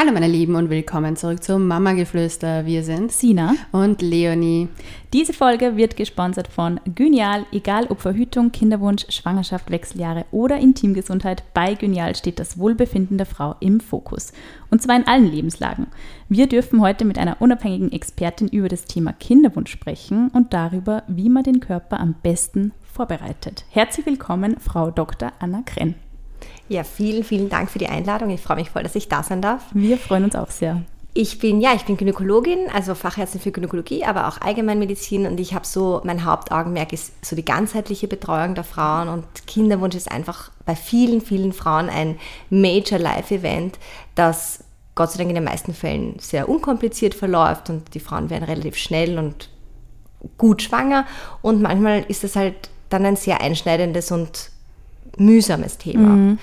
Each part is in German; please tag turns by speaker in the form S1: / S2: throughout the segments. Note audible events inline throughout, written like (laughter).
S1: Hallo meine Lieben und willkommen zurück zum Mama Geflüster. Wir sind
S2: Sina
S1: und Leonie.
S2: Diese Folge wird gesponsert von Gynial. Egal ob Verhütung, Kinderwunsch, Schwangerschaft, Wechseljahre oder Intimgesundheit, bei Gynial steht das Wohlbefinden der Frau im Fokus. Und zwar in allen Lebenslagen. Wir dürfen heute mit einer unabhängigen Expertin über das Thema Kinderwunsch sprechen und darüber, wie man den Körper am besten vorbereitet. Herzlich willkommen, Frau Dr. Anna Krenn.
S3: Ja, vielen, vielen Dank für die Einladung. Ich freue mich voll, dass ich da sein darf.
S2: Wir freuen uns auch sehr.
S3: Ich bin, ja, ich bin Gynäkologin, also Fachärztin für Gynäkologie, aber auch Allgemeinmedizin und ich habe so, mein Hauptaugenmerk ist so die ganzheitliche Betreuung der Frauen und Kinderwunsch ist einfach bei vielen, vielen Frauen ein Major Life Event, das Gott sei Dank in den meisten Fällen sehr unkompliziert verläuft und die Frauen werden relativ schnell und gut schwanger und manchmal ist es halt dann ein sehr einschneidendes und mühsames Thema. Mhm.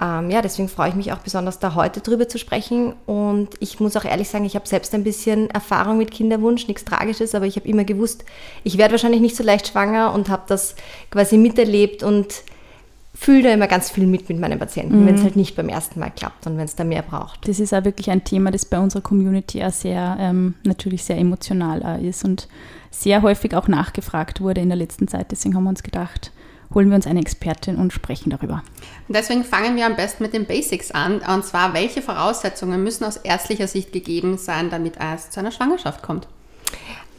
S3: Ähm, ja, deswegen freue ich mich auch besonders, da heute drüber zu sprechen. Und ich muss auch ehrlich sagen, ich habe selbst ein bisschen Erfahrung mit Kinderwunsch, nichts Tragisches, aber ich habe immer gewusst, ich werde wahrscheinlich nicht so leicht schwanger und habe das quasi miterlebt und fühle da immer ganz viel mit mit meinen Patienten, mhm. wenn es halt nicht beim ersten Mal klappt und wenn es da mehr braucht.
S2: Das ist auch wirklich ein Thema, das bei unserer Community auch sehr, ähm, natürlich sehr emotional ist und sehr häufig auch nachgefragt wurde in der letzten Zeit. Deswegen haben wir uns gedacht, holen wir uns eine Expertin und sprechen darüber.
S1: Und deswegen fangen wir am besten mit den Basics an. Und zwar, welche Voraussetzungen müssen aus ärztlicher Sicht gegeben sein, damit es zu einer Schwangerschaft kommt?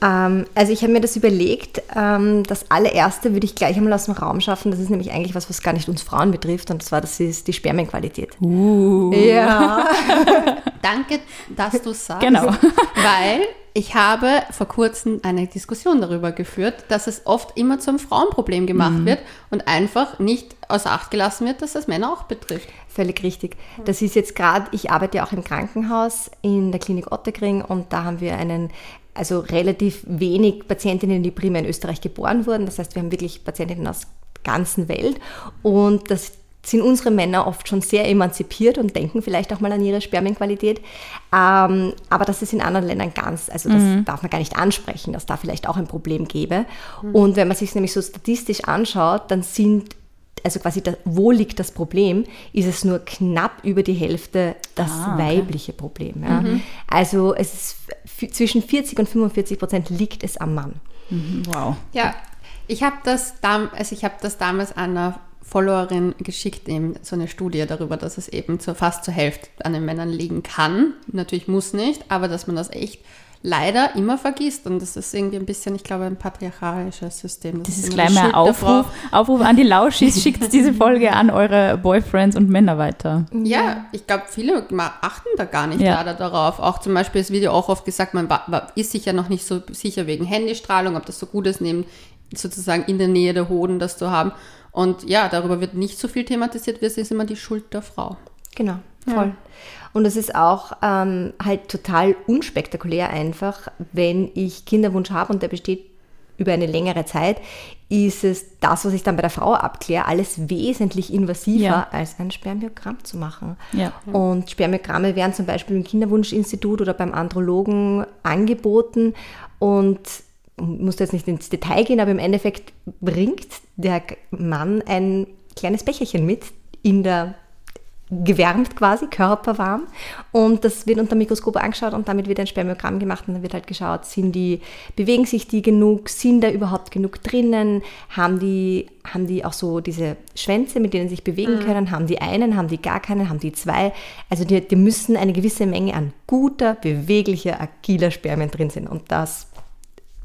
S3: Ähm, also ich habe mir das überlegt. Ähm, das allererste würde ich gleich einmal aus dem Raum schaffen. Das ist nämlich eigentlich was, was gar nicht uns Frauen betrifft. Und zwar, das ist die Spermienqualität.
S1: Uh.
S3: Ja. (laughs)
S1: Danke, dass du sagst.
S2: Genau. (laughs)
S1: Weil ich habe vor kurzem eine Diskussion darüber geführt, dass es oft immer zum Frauenproblem gemacht mhm. wird und einfach nicht außer Acht gelassen wird, dass das Männer auch betrifft.
S3: Völlig richtig. Das ist jetzt gerade, ich arbeite ja auch im Krankenhaus in der Klinik Ottekring und da haben wir einen, also relativ wenig Patientinnen, die primär in Österreich geboren wurden. Das heißt, wir haben wirklich Patientinnen aus der ganzen Welt und das sind unsere Männer oft schon sehr emanzipiert und denken vielleicht auch mal an ihre Spermienqualität. Ähm, aber das ist in anderen Ländern ganz, also das mhm. darf man gar nicht ansprechen, dass da vielleicht auch ein Problem gäbe. Mhm. Und wenn man sich nämlich so statistisch anschaut, dann sind also quasi, da, wo liegt das Problem, ist es nur knapp über die Hälfte das ah, okay. weibliche Problem. Ja. Mhm. Also es ist zwischen 40 und 45 Prozent liegt es am Mann.
S1: Mhm. Wow. Ja, ich habe das, also hab das damals an einer Followerin geschickt, eben so eine Studie darüber, dass es eben zur, fast zur Hälfte an den Männern liegen kann. Natürlich muss nicht, aber dass man das echt leider immer vergisst. Und das ist irgendwie ein bisschen, ich glaube, ein patriarchalisches System.
S2: Das, das ist, ist gleich mal Aufruf, Aufruf an die Lauschis, schickt diese Folge an eure Boyfriends und Männer weiter.
S1: Ja, ich glaube, viele achten da gar nicht ja. leider darauf. Auch zum Beispiel, es wird ja auch oft gesagt, man ist sich ja noch nicht so sicher wegen Handystrahlung, ob das so gut ist, neben sozusagen in der Nähe der Hoden das zu haben. Und ja, darüber wird nicht so viel thematisiert, wie es ist immer die Schuld der Frau.
S3: Genau, voll. Ja. Und es ist auch ähm, halt total unspektakulär einfach, wenn ich Kinderwunsch habe und der besteht über eine längere Zeit, ist es das, was ich dann bei der Frau abkläre, alles wesentlich invasiver ja. als ein Spermiogramm zu machen. Ja. Und Spermiogramme werden zum Beispiel im Kinderwunschinstitut oder beim Andrologen angeboten und muss jetzt nicht ins Detail gehen, aber im Endeffekt bringt der Mann ein kleines Becherchen mit in der gewärmt quasi, körperwarm. Und das wird unter dem Mikroskop angeschaut und damit wird ein Spermiogramm gemacht und dann wird halt geschaut, sind die, bewegen sich die genug, sind da überhaupt genug drinnen, haben die, haben die auch so diese Schwänze, mit denen sie sich bewegen mhm. können, haben die einen, haben die gar keinen, haben die zwei. Also die, die müssen eine gewisse Menge an guter, beweglicher, agiler Spermien drin sein und das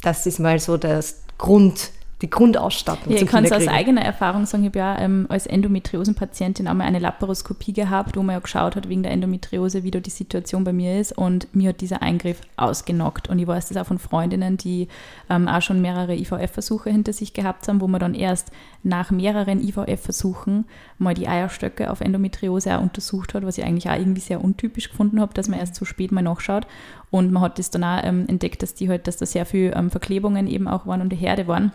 S3: das ist mal so das Grund, die Grundausstattung.
S2: Ja, ich kann es aus eigener Erfahrung sagen, ich habe ja ähm, als Endometriosenpatientin einmal eine Laparoskopie gehabt, wo man ja geschaut hat wegen der Endometriose, wie da die Situation bei mir ist und mir hat dieser Eingriff ausgenockt. Und ich weiß das auch von Freundinnen, die ähm, auch schon mehrere IVF-Versuche hinter sich gehabt haben, wo man dann erst nach mehreren IVF-Versuchen mal die Eierstöcke auf Endometriose auch untersucht hat, was ich eigentlich auch irgendwie sehr untypisch gefunden habe, dass man erst so spät mal nachschaut. Und man hat das dann auch ähm, entdeckt, dass die halt, dass da sehr viel ähm, Verklebungen eben auch waren und die Herde waren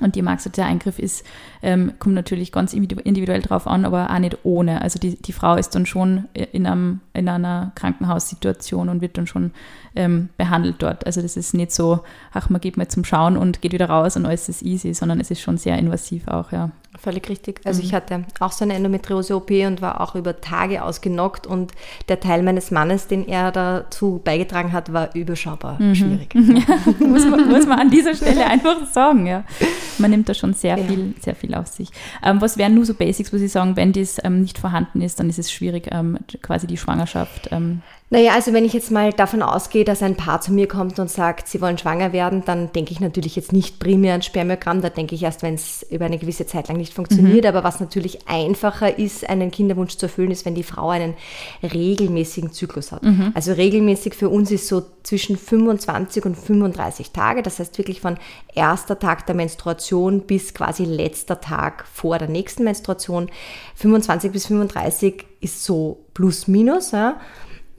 S2: Und die Max der Eingriff ist, ähm, kommt natürlich ganz individuell drauf an, aber auch nicht ohne. Also die, die Frau ist dann schon in, einem, in einer Krankenhaussituation und wird dann schon ähm, behandelt dort. Also das ist nicht so, ach, man geht mal zum Schauen und geht wieder raus und alles ist easy, sondern es ist schon sehr invasiv auch, ja.
S3: Völlig richtig. Also mhm. ich hatte auch so eine Endometriose-OP und war auch über Tage ausgenockt und der Teil meines Mannes, den er dazu beigetragen hat, war überschaubar mhm. schwierig.
S2: Ja, (laughs) muss, man, muss man an dieser Stelle einfach sagen, ja. (laughs) Man nimmt da schon sehr ja. viel, sehr viel auf sich. Ähm, was wären nur so Basics, wo Sie sagen, wenn das ähm, nicht vorhanden ist, dann ist es schwierig, ähm, quasi die Schwangerschaft ähm,
S3: naja, also wenn ich jetzt mal davon ausgehe, dass ein Paar zu mir kommt und sagt, sie wollen schwanger werden, dann denke ich natürlich jetzt nicht primär an Spermiogramm, da denke ich erst, wenn es über eine gewisse Zeit lang nicht funktioniert. Mhm. Aber was natürlich einfacher ist, einen Kinderwunsch zu erfüllen, ist, wenn die Frau einen regelmäßigen Zyklus hat. Mhm. Also regelmäßig für uns ist so zwischen 25 und 35 Tage. Das heißt wirklich von erster Tag der Menstruation bis quasi letzter Tag vor der nächsten Menstruation. 25 bis 35 ist so plus minus. Ja.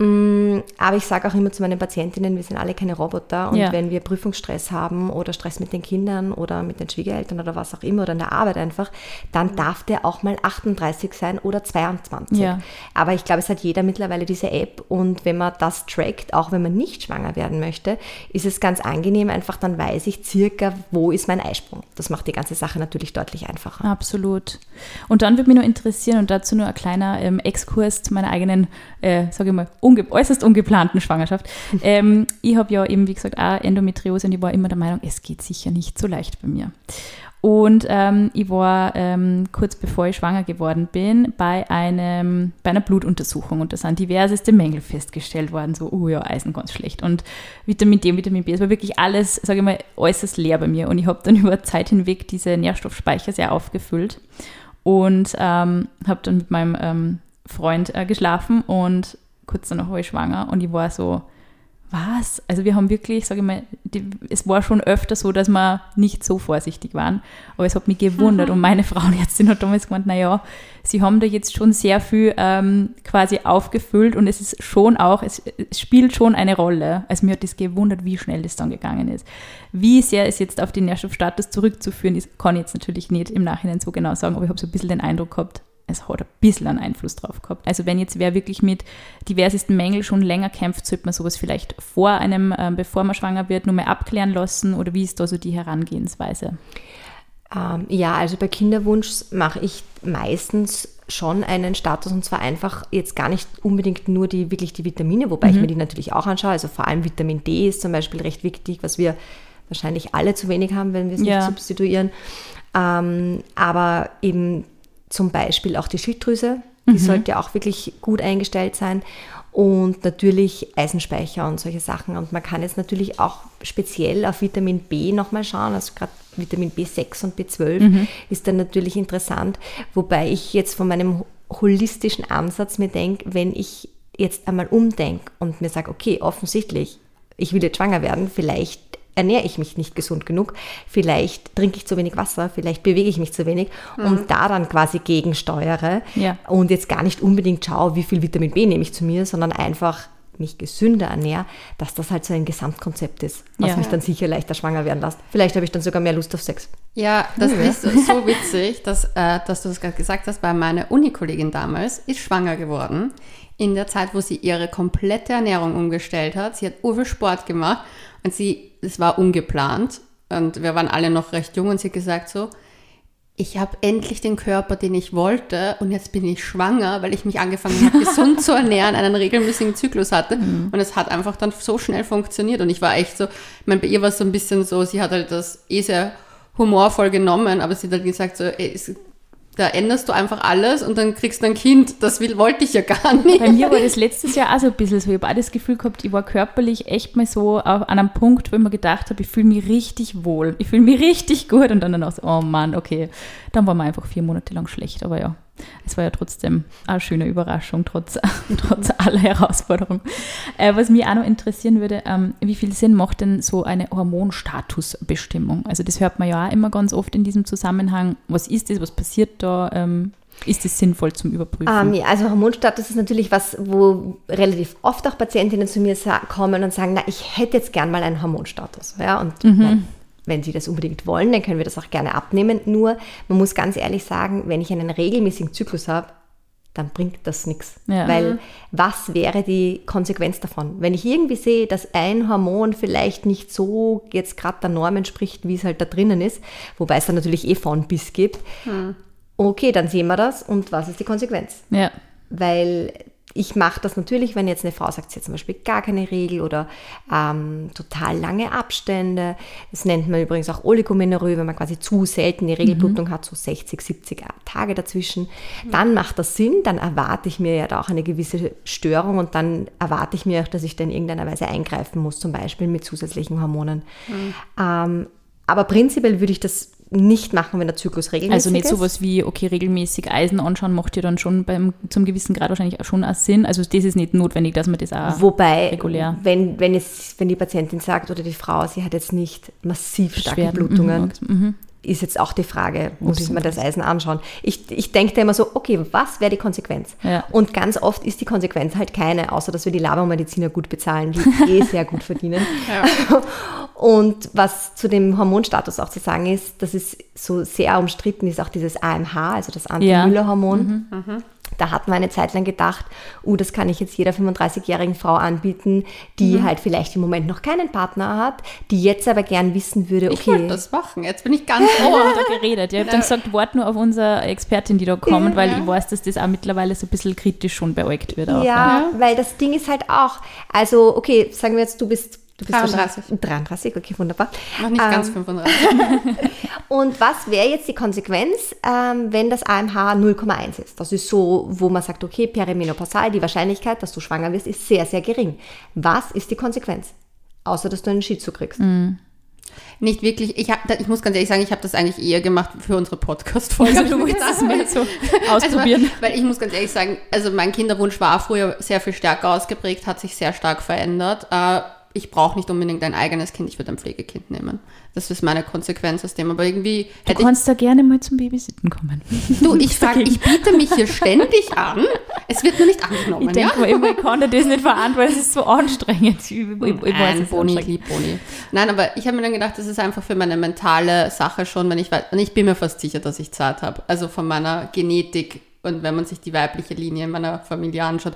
S3: Mm, aber ich sage auch immer zu meinen Patientinnen, wir sind alle keine Roboter und ja. wenn wir Prüfungsstress haben oder Stress mit den Kindern oder mit den Schwiegereltern oder was auch immer oder in der Arbeit einfach, dann darf der auch mal 38 sein oder 22. Ja. Aber ich glaube, es hat jeder mittlerweile diese App und wenn man das trackt, auch wenn man nicht schwanger werden möchte, ist es ganz angenehm, einfach dann weiß ich circa, wo ist mein Eisprung. Das macht die ganze Sache natürlich deutlich einfacher.
S2: Absolut. Und dann würde mich nur interessieren und dazu nur ein kleiner ähm, Exkurs zu meiner eigenen, äh, sage ich mal, unge äußerst ungeplanten Schwangerschaft. (laughs) Ähm, ich habe ja eben, wie gesagt, auch Endometriose und ich war immer der Meinung, es geht sicher nicht so leicht bei mir. Und ähm, ich war ähm, kurz bevor ich schwanger geworden bin bei, einem, bei einer Blutuntersuchung und da sind diverseste Mängel festgestellt worden, so, oh ja, Eisen ganz schlecht und Vitamin D, Vitamin B, es war wirklich alles, sage ich mal, äußerst leer bei mir und ich habe dann (laughs) über Zeit hinweg diese Nährstoffspeicher sehr aufgefüllt und ähm, habe dann mit meinem ähm, Freund äh, geschlafen und kurz danach war ich schwanger und ich war so, was? Also wir haben wirklich, sage ich mal, die, es war schon öfter so, dass wir nicht so vorsichtig waren, aber es hat mich gewundert und meine (laughs) Frauenärztin hat damals gemeint, naja, sie haben da jetzt schon sehr viel ähm, quasi aufgefüllt und es ist schon auch, es, es, spielt schon eine Rolle. Also mir hat das gewundert, wie schnell das dann gegangen ist. Wie sehr es jetzt auf den Nährstoffstatus zurückzuführen ist, kann ich jetzt natürlich nicht im Nachhinein so genau sagen, aber ich habe so ein bisschen den Eindruck gehabt, es hat ein bisschen einen Einfluss drauf gehabt. Also wenn jetzt wer wirklich mit diversesten Mängeln schon länger kämpft, sollte man sowas vielleicht vor einem, äh, bevor man schwanger wird, nur mal abklären lassen oder wie ist da so die Herangehensweise?
S3: Ähm, ja, also bei Kinderwunsch mache ich meistens schon einen Status und zwar einfach jetzt gar nicht unbedingt nur die wirklich die Vitamine, wobei mhm. ich mir die natürlich auch anschaue. Also vor allem Vitamin D ist zum Beispiel recht wichtig, was wir wahrscheinlich alle zu wenig haben, wenn wir es ja. nicht substituieren. Ähm, aber eben zum Beispiel auch die Schilddrüse, die mhm. sollte auch wirklich gut eingestellt sein und natürlich Eisenspeicher und solche Sachen. Und man kann jetzt natürlich auch speziell auf Vitamin B nochmal schauen, also gerade Vitamin B6 und B12 mhm. ist dann natürlich interessant, wobei ich jetzt von meinem holistischen Ansatz mir denke, wenn ich jetzt einmal umdenke und mir sage, okay, offensichtlich, ich will jetzt schwanger werden, vielleicht ernähre ich mich nicht gesund genug, vielleicht trinke ich zu wenig Wasser, vielleicht bewege ich mich zu wenig mhm. und da dann quasi gegensteuere ja. und jetzt gar nicht unbedingt schaue, wie viel Vitamin B nehme ich zu mir, sondern einfach mich gesünder ernähre, dass das halt so ein Gesamtkonzept ist, was ja. mich dann sicher leichter schwanger werden lässt. Vielleicht habe ich dann sogar mehr Lust auf Sex.
S1: Ja, das mhm. ist so witzig, dass, äh, dass du das gerade gesagt hast, weil meine Unikollegin damals ist schwanger geworden in der Zeit, wo sie ihre komplette Ernährung umgestellt hat. Sie hat urviel Sport gemacht und sie, es war ungeplant und wir waren alle noch recht jung und sie hat gesagt so, ich habe endlich den Körper, den ich wollte und jetzt bin ich schwanger, weil ich mich angefangen habe, gesund zu ernähren, einen regelmäßigen Zyklus hatte mhm. und es hat einfach dann so schnell funktioniert und ich war echt so, ich meine, bei ihr war es so ein bisschen so, sie hat halt das eh sehr humorvoll genommen, aber sie hat halt gesagt so, ey, es da änderst du einfach alles und dann kriegst du ein Kind. Das will, wollte ich ja gar nicht.
S2: Bei mir war das letztes Jahr auch so ein bisschen so. Ich habe auch das Gefühl gehabt, ich war körperlich echt mal so an einem Punkt, wo ich mir gedacht habe, ich fühle mich richtig wohl. Ich fühle mich richtig gut und dann danach so, oh Mann, okay. Dann war mir einfach vier Monate lang schlecht, aber ja es war ja trotzdem eine schöne Überraschung, trotz, (laughs) trotz aller Herausforderungen. Äh, was mich auch noch interessieren würde, ähm, wie viel Sinn macht denn so eine Hormonstatusbestimmung? Also das hört man ja auch immer ganz oft in diesem Zusammenhang. Was ist das, was passiert da? Ähm, ist es sinnvoll zum Überprüfen?
S3: Um, ähm, ja, also Hormonstatus ist natürlich was, wo relativ oft auch Patientinnen zu mir kommen und sagen, na, ich hätte jetzt gern mal einen Hormonstatus. Ja, und mhm wenn Sie das unbedingt wollen, dann können wir das auch gerne abnehmen. Nur, man muss ganz ehrlich sagen, wenn ich einen regelmäßigen Zyklus habe, dann bringt das nichts.
S2: Ja.
S3: Weil was wäre die Konsequenz davon? Wenn ich irgendwie sehe, dass ein Hormon vielleicht nicht so jetzt gerade der Norm entspricht, wie es halt da drinnen ist, wobei es dann natürlich eh von bis gibt, okay, dann sehen wir das und was ist die Konsequenz?
S2: Ja.
S3: Weil ich mache das natürlich, wenn jetzt eine Frau sagt, sie hat zum Beispiel gar keine Regel oder ähm, total lange Abstände. Das nennt man übrigens auch Oligomenorrhoe, wenn man quasi zu selten die Regelblutung hat, so 60, 70 Tage dazwischen. Dann macht das Sinn, dann erwarte ich mir ja da auch eine gewisse Störung und dann erwarte ich mir auch, dass ich da in irgendeiner Weise eingreifen muss, zum Beispiel mit zusätzlichen Hormonen. Ähm, aber prinzipiell würde ich das nicht machen, wenn der Zyklus regelmäßig
S2: Also nicht
S3: ist.
S2: sowas wie, okay, regelmäßig Eisen anschauen macht ja dann schon beim, zum gewissen Grad wahrscheinlich auch schon auch Sinn. Also das ist nicht notwendig, dass man das auch
S3: Wobei,
S2: regulär.
S3: wenn, wenn, es, wenn die Patientin sagt oder die Frau, sie hat jetzt nicht massiv starke
S2: Beschwerden,
S3: Blutungen,
S2: mhm, mhm.
S3: Ist jetzt auch die Frage, muss ich mir das Eisen anschauen. Ich, ich denke da immer so, okay, was wäre die Konsequenz?
S2: Ja.
S3: Und ganz oft ist die Konsequenz halt keine, außer dass wir die Labormediziner gut bezahlen, die (laughs) eh sehr gut verdienen. (laughs) Und was zu dem Hormonstatus auch zu sagen ist, dass es so sehr umstritten ist, auch dieses AMH, also das
S2: Ja.
S3: Anti-Müller-Hormon. Da hat man eine Zeit lang gedacht, uh, das kann ich jetzt jeder 35-jährigen Frau anbieten, die
S1: Mhm.
S3: halt vielleicht im Moment noch keinen Partner hat, die jetzt aber gern wissen würde,
S1: Ich wollte
S3: okay,
S1: das machen. Jetzt bin ich ganz
S2: Oh,
S1: ohr.
S2: da geredet. Ja, ich habe dann gesagt, wart nur auf unsere Expertin, die da kommt, weil
S1: Ja.
S2: ich weiß, dass das auch mittlerweile so ein bisschen kritisch schon beäugt wird. Auch,
S3: Ja, weil das Ding ist halt auch, also okay, sagen wir jetzt, du bist, du bist
S1: 33.
S3: wahrscheinlich- 33, okay, wunderbar.
S1: Noch nicht
S3: Ähm,
S1: ganz (laughs) 35.
S3: Und was wäre jetzt die Konsequenz, ähm, wenn das AMH 0,1 ist? Das ist so, wo man sagt, okay, perimenopausal, die Wahrscheinlichkeit, dass du schwanger wirst, ist sehr, sehr gering. Was ist die Konsequenz? Außer, dass du einen Schizo kriegst.
S1: Nicht wirklich. Ich, hab, ich muss ganz ehrlich sagen, ich habe das eigentlich eher gemacht für unsere Podcast-Folge.
S2: Also du willst es mal so (laughs) ausprobieren.
S1: Also, weil ich muss ganz ehrlich sagen, also mein Kinderwunsch war früher sehr viel stärker ausgeprägt, hat sich sehr stark verändert. Äh, ich brauche nicht unbedingt ein eigenes Kind, ich würde ein Pflegekind nehmen. Das ist meine Konsequenz aus dem. Aber irgendwie
S2: Du kannst da gerne mal zum Babysitten kommen. (laughs)
S1: du, ich (laughs) sag, ich biete mich hier ständig an. Es wird nur nicht angenommen.
S2: Ich denke
S1: ja?
S2: mal, immer, ich kann das nicht verantworten, weil es ist so anstrengend. Ich, ich, ich weiß,
S1: Nein,
S2: ist
S1: Boni, lieb Boni. Nein, aber ich habe mir dann gedacht, das ist einfach für meine mentale Sache schon, wenn ich weiß, und ich bin mir fast sicher, dass ich Zart habe. Also von meiner Genetik und wenn man sich die weibliche Linie in meiner Familie anschaut,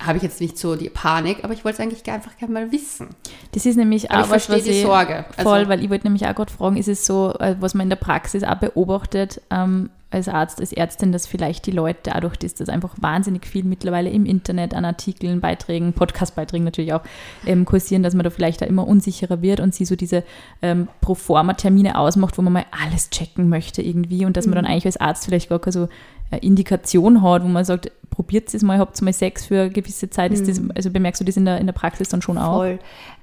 S1: habe ich jetzt nicht so die Panik, aber ich wollte es eigentlich einfach gerne mal wissen.
S2: Das ist nämlich
S1: Aber
S2: auch
S1: ich
S2: was,
S1: verstehe
S2: was
S1: die Sorge. Also-
S2: voll, weil ich wollte nämlich auch gerade fragen, ist es so, äh, was man in der Praxis auch beobachtet, ähm, als Arzt, als Ärztin, dass vielleicht die Leute dadurch, dass das einfach wahnsinnig viel mittlerweile im Internet an Artikeln, Beiträgen, Podcastbeiträgen natürlich auch ähm, kursieren, dass man da vielleicht da immer unsicherer wird und sie so diese ähm, Proforma-Termine ausmacht, wo man mal alles checken möchte irgendwie und dass man dann eigentlich als Arzt vielleicht gar keine so Indikation hat, wo man sagt, probiert es mal, habt mal Sex für eine gewisse Zeit. Ist das, also bemerkst du das in der, in der Praxis dann schon auch?
S3: Voll.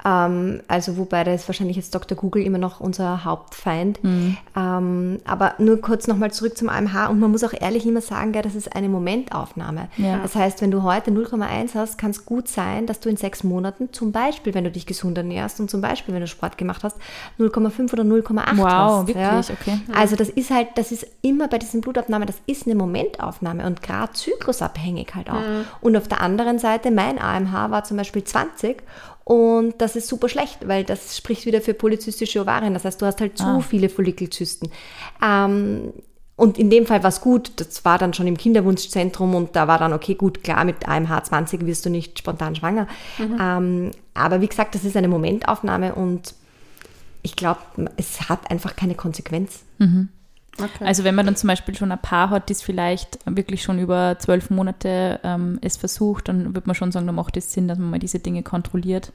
S3: Ähm, also wobei da ist wahrscheinlich jetzt Dr. Google immer noch unser Hauptfeind.
S2: Mhm.
S3: Ähm, aber nur kurz nochmal zurück zum AMH und man muss auch ehrlich immer sagen, gell, das ist eine Momentaufnahme.
S2: Ja.
S3: Das heißt, wenn du heute 0,1 hast, kann es gut sein, dass du in sechs Monaten, zum Beispiel, wenn du dich gesund ernährst und zum Beispiel, wenn du Sport gemacht hast, 0,5 oder 0,8 hast.
S2: Wow,
S3: ja.
S2: wirklich? Okay.
S3: Also das ist halt, das ist immer bei diesen Blutabnahmen, das ist eine Momentaufnahme und gerade zyklusabhängig halt auch. Und auf der anderen Seite, mein AMH war zum Beispiel 20 und das ist super schlecht, weil das spricht wieder für polyzystische Ovarien. Das heißt, du hast halt zu
S2: Ah.
S3: viele Follikelzysten. Ähm, und in dem Fall war es gut, das war dann schon im Kinderwunschzentrum und da war dann, okay, gut, klar, mit AMH 20 wirst du nicht spontan schwanger. Ähm, aber wie gesagt, das ist eine Momentaufnahme und ich glaube, es hat einfach keine Konsequenz.
S1: Okay.
S2: Also wenn man dann zum Beispiel schon ein Paar hat, das vielleicht wirklich schon über zwölf Monate ähm, es versucht, dann wird man schon sagen, da macht es Sinn, dass man mal diese Dinge kontrolliert.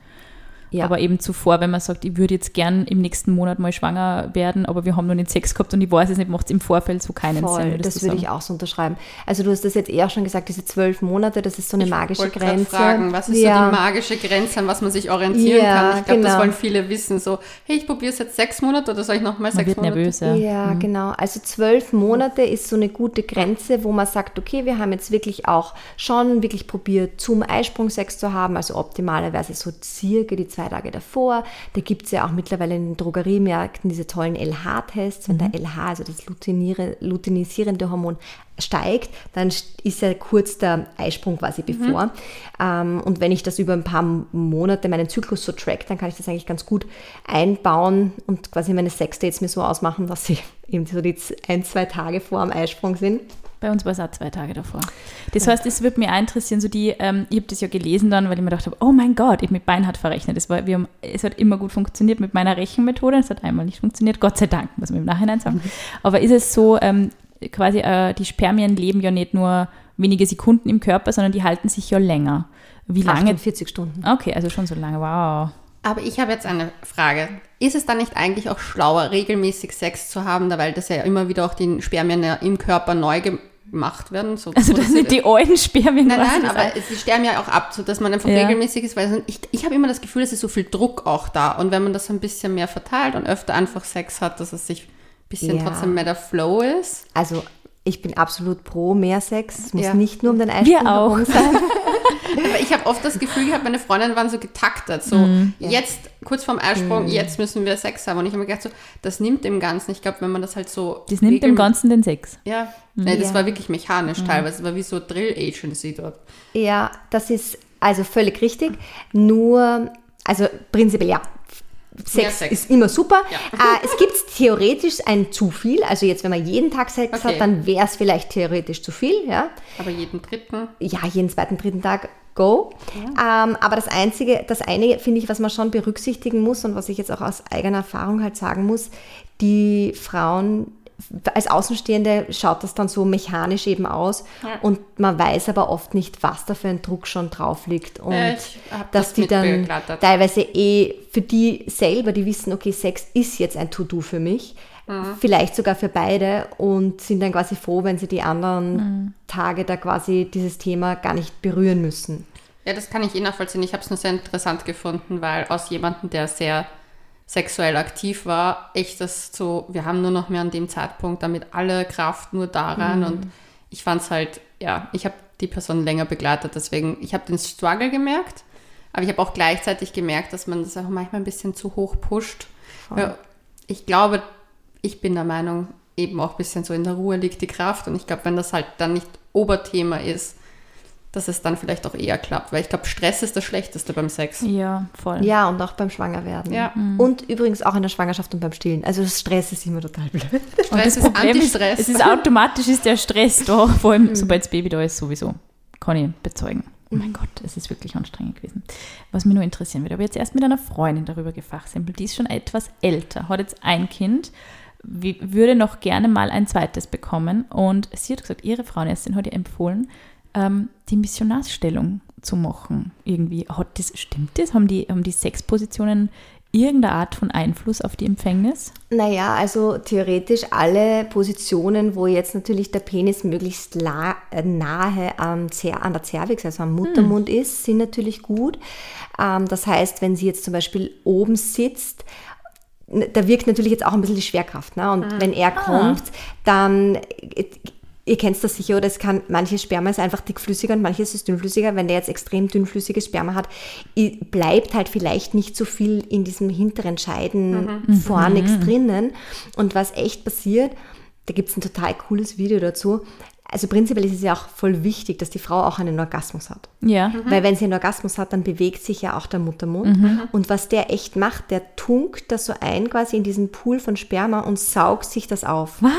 S3: Ja.
S2: Aber eben zuvor, wenn man sagt, ich würde jetzt gern im nächsten Monat mal schwanger werden, aber wir haben noch nicht Sex gehabt und ich weiß es nicht, macht es im Vorfeld so keinen
S3: Voll,
S2: Sinn.
S3: das würde ich auch so unterschreiben. Also du hast das jetzt eher schon gesagt, diese zwölf Monate, das ist so eine magische
S1: wollte grad
S3: Grenze.
S1: fragen, was ist
S3: ja.
S1: so die magische Grenze, an was man sich orientieren
S3: Ja,
S1: kann? Ich glaube, das
S3: genau.
S1: wollen viele wissen. So, hey, ich probiere es jetzt sechs Monate oder soll ich nochmal sechs Monate?
S2: nervös, ja.
S3: Ja, genau. Also zwölf Monate ist so eine gute Grenze, wo man sagt, okay, wir haben jetzt wirklich auch schon wirklich probiert, zum Eisprung Sex zu haben, also optimalerweise so circa die zwei Tage davor. Da gibt es ja auch mittlerweile in den Drogeriemärkten diese tollen LH-Tests. Wenn der LH, also das luteinisierende Hormon, steigt, dann ist ja kurz der Eisprung quasi bevor. Mhm. Ähm, und wenn ich das über ein paar Monate meinen Zyklus so track, dann kann ich das eigentlich ganz gut einbauen und quasi meine Sexdates mir so ausmachen, dass sie (laughs) eben so die ein, zwei Tage vor dem Eisprung sind.
S2: Bei uns war es auch zwei Tage davor. Das heißt, es würde mich auch interessieren, so die, ähm, ich habe das ja gelesen dann, weil ich mir gedacht habe, oh mein Gott, ich habe mit Beinhard verrechnet. Es, war, wir haben, es hat immer gut funktioniert mit meiner Rechenmethode, es hat einmal nicht funktioniert, Gott sei Dank, muss man im Nachhinein sagen. Mhm. Aber ist es so, ähm, quasi, äh, die Spermien leben ja nicht nur wenige Sekunden im Körper, sondern die halten sich ja länger. Wie lange?
S3: 40 Stunden.
S2: Okay, also schon so lange, wow.
S1: Aber ich habe jetzt eine Frage. Ist es dann nicht eigentlich auch schlauer, regelmäßig Sex zu haben, weil das ja immer wieder auch die Spermien im Körper neu gemacht werden?
S2: So also das sind die alten Spermien?
S1: Nein, nein, aber sie sterben ja auch ab, so dass man einfach ja. regelmäßig ist, weil ich, ich habe immer das Gefühl, es ist so viel Druck auch da. Und wenn man das ein bisschen mehr verteilt und öfter einfach Sex hat, dass es sich ein bisschen ja. trotzdem mehr der Flow ist.
S3: Also ich bin absolut pro mehr Sex. Es muss ja. nicht nur um den Eisprung
S2: auch. sein. (laughs)
S1: Aber ich habe oft das Gefühl gehabt, meine Freundinnen waren so getaktet. So, mm, jetzt kurz vorm Eisprung, mm. jetzt müssen wir Sex haben. Und ich habe mir gedacht, so, das nimmt dem Ganzen. Ich glaube, wenn man das halt so.
S2: Das nimmt dem Ganzen den Sex.
S1: Ja. Mm. Nee, das ja. war wirklich mechanisch mm. teilweise. Das war wie so Drill Agency dort.
S3: Ja, das ist also völlig richtig. Nur, also prinzipiell ja, Sex, Sex, ist immer super. Ja. (laughs) Äh, es gibt theoretisch ein zu viel. Also jetzt, wenn man jeden Tag Sex okay. hat, dann wäre es vielleicht theoretisch zu viel. Ja.
S1: Aber jeden dritten?
S3: Ja, jeden zweiten, dritten Tag go. Ja. Ähm, aber das Einzige, das eine finde ich, was man schon berücksichtigen muss und was ich jetzt auch aus eigener Erfahrung halt sagen muss, die Frauen als Außenstehende schaut das dann so mechanisch eben aus ja. und man weiß aber oft nicht, was da für ein Druck schon drauf liegt und dass das die dann teilweise eh für die selber, die wissen, okay, Sex ist jetzt ein To-Do für mich, mhm. vielleicht sogar für beide und sind dann quasi froh, wenn sie die anderen mhm. Tage da quasi dieses Thema gar nicht berühren müssen.
S1: Ja, das kann ich eh nachvollziehen. Ich habe es nur sehr interessant gefunden, weil aus jemandem, der sehr sexuell aktiv war, echt das so, wir haben nur noch mehr an dem Zeitpunkt damit alle Kraft nur daran mhm. und ich fand es halt, ja, ich habe die Person länger begleitet, deswegen, ich habe den Struggle gemerkt, aber ich habe auch gleichzeitig gemerkt, dass man das auch manchmal ein bisschen zu hoch pusht. Ich glaube, ich bin der Meinung, eben auch ein bisschen so in der Ruhe liegt die Kraft und ich glaube, wenn das halt dann nicht Oberthema ist, dass es dann vielleicht auch eher klappt. Weil ich glaube, Stress ist das Schlechteste beim Sex.
S2: Ja, voll.
S3: Ja, und auch beim Schwangerwerden.
S1: Ja.
S3: Mhm. Und übrigens auch in der Schwangerschaft und beim Stillen. Also das Stress ist immer total blöd.
S2: Stress ist Antistress. Ist, es ist automatisch ist der Stress da, (laughs) vor allem mhm. sobald das Baby da ist, sowieso. Kann ich bezeugen. Oh mein Gott, es ist wirklich anstrengend gewesen. Was mich nur interessieren würde, aber jetzt erst mit einer Freundin darüber gefachsimpelt, die ist schon etwas älter, hat jetzt ein Kind, würde noch gerne mal ein zweites bekommen und sie hat gesagt, ihre Frauenärztin hat ihr empfohlen, ähm, die Missionarsstellung zu machen. Irgendwie hat das, stimmt das? Haben die, haben die Sexpositionen irgendeine Art von Einfluss auf die Empfängnis?
S3: Naja, also theoretisch alle Positionen, wo jetzt natürlich der Penis möglichst äh, nahe am an der Cervix, also am Muttermund hm. ist, sind natürlich gut. Ähm, das heißt, wenn sie jetzt zum Beispiel oben sitzt, da wirkt natürlich jetzt auch ein bisschen die Schwerkraft. Ne? Und ah. wenn er kommt, dann Ihr kennt das sicher, oder es kann, manches Sperma ist einfach dickflüssiger und manches ist dünnflüssiger. Wenn der jetzt extrem dünnflüssiges Sperma hat, bleibt halt vielleicht nicht so viel in diesem hinteren Scheiden mhm. vorne mhm. drinnen. Und was echt passiert, da gibt es ein total cooles Video dazu also prinzipiell ist es ja auch voll wichtig, dass die Frau auch einen Orgasmus hat.
S2: Ja. Mhm.
S3: Weil wenn sie einen Orgasmus hat, dann bewegt sich ja auch der Muttermund. Mhm. Und was der echt macht, der tunkt das so ein quasi in diesen Pool von Sperma und saugt sich das auf.
S2: Was?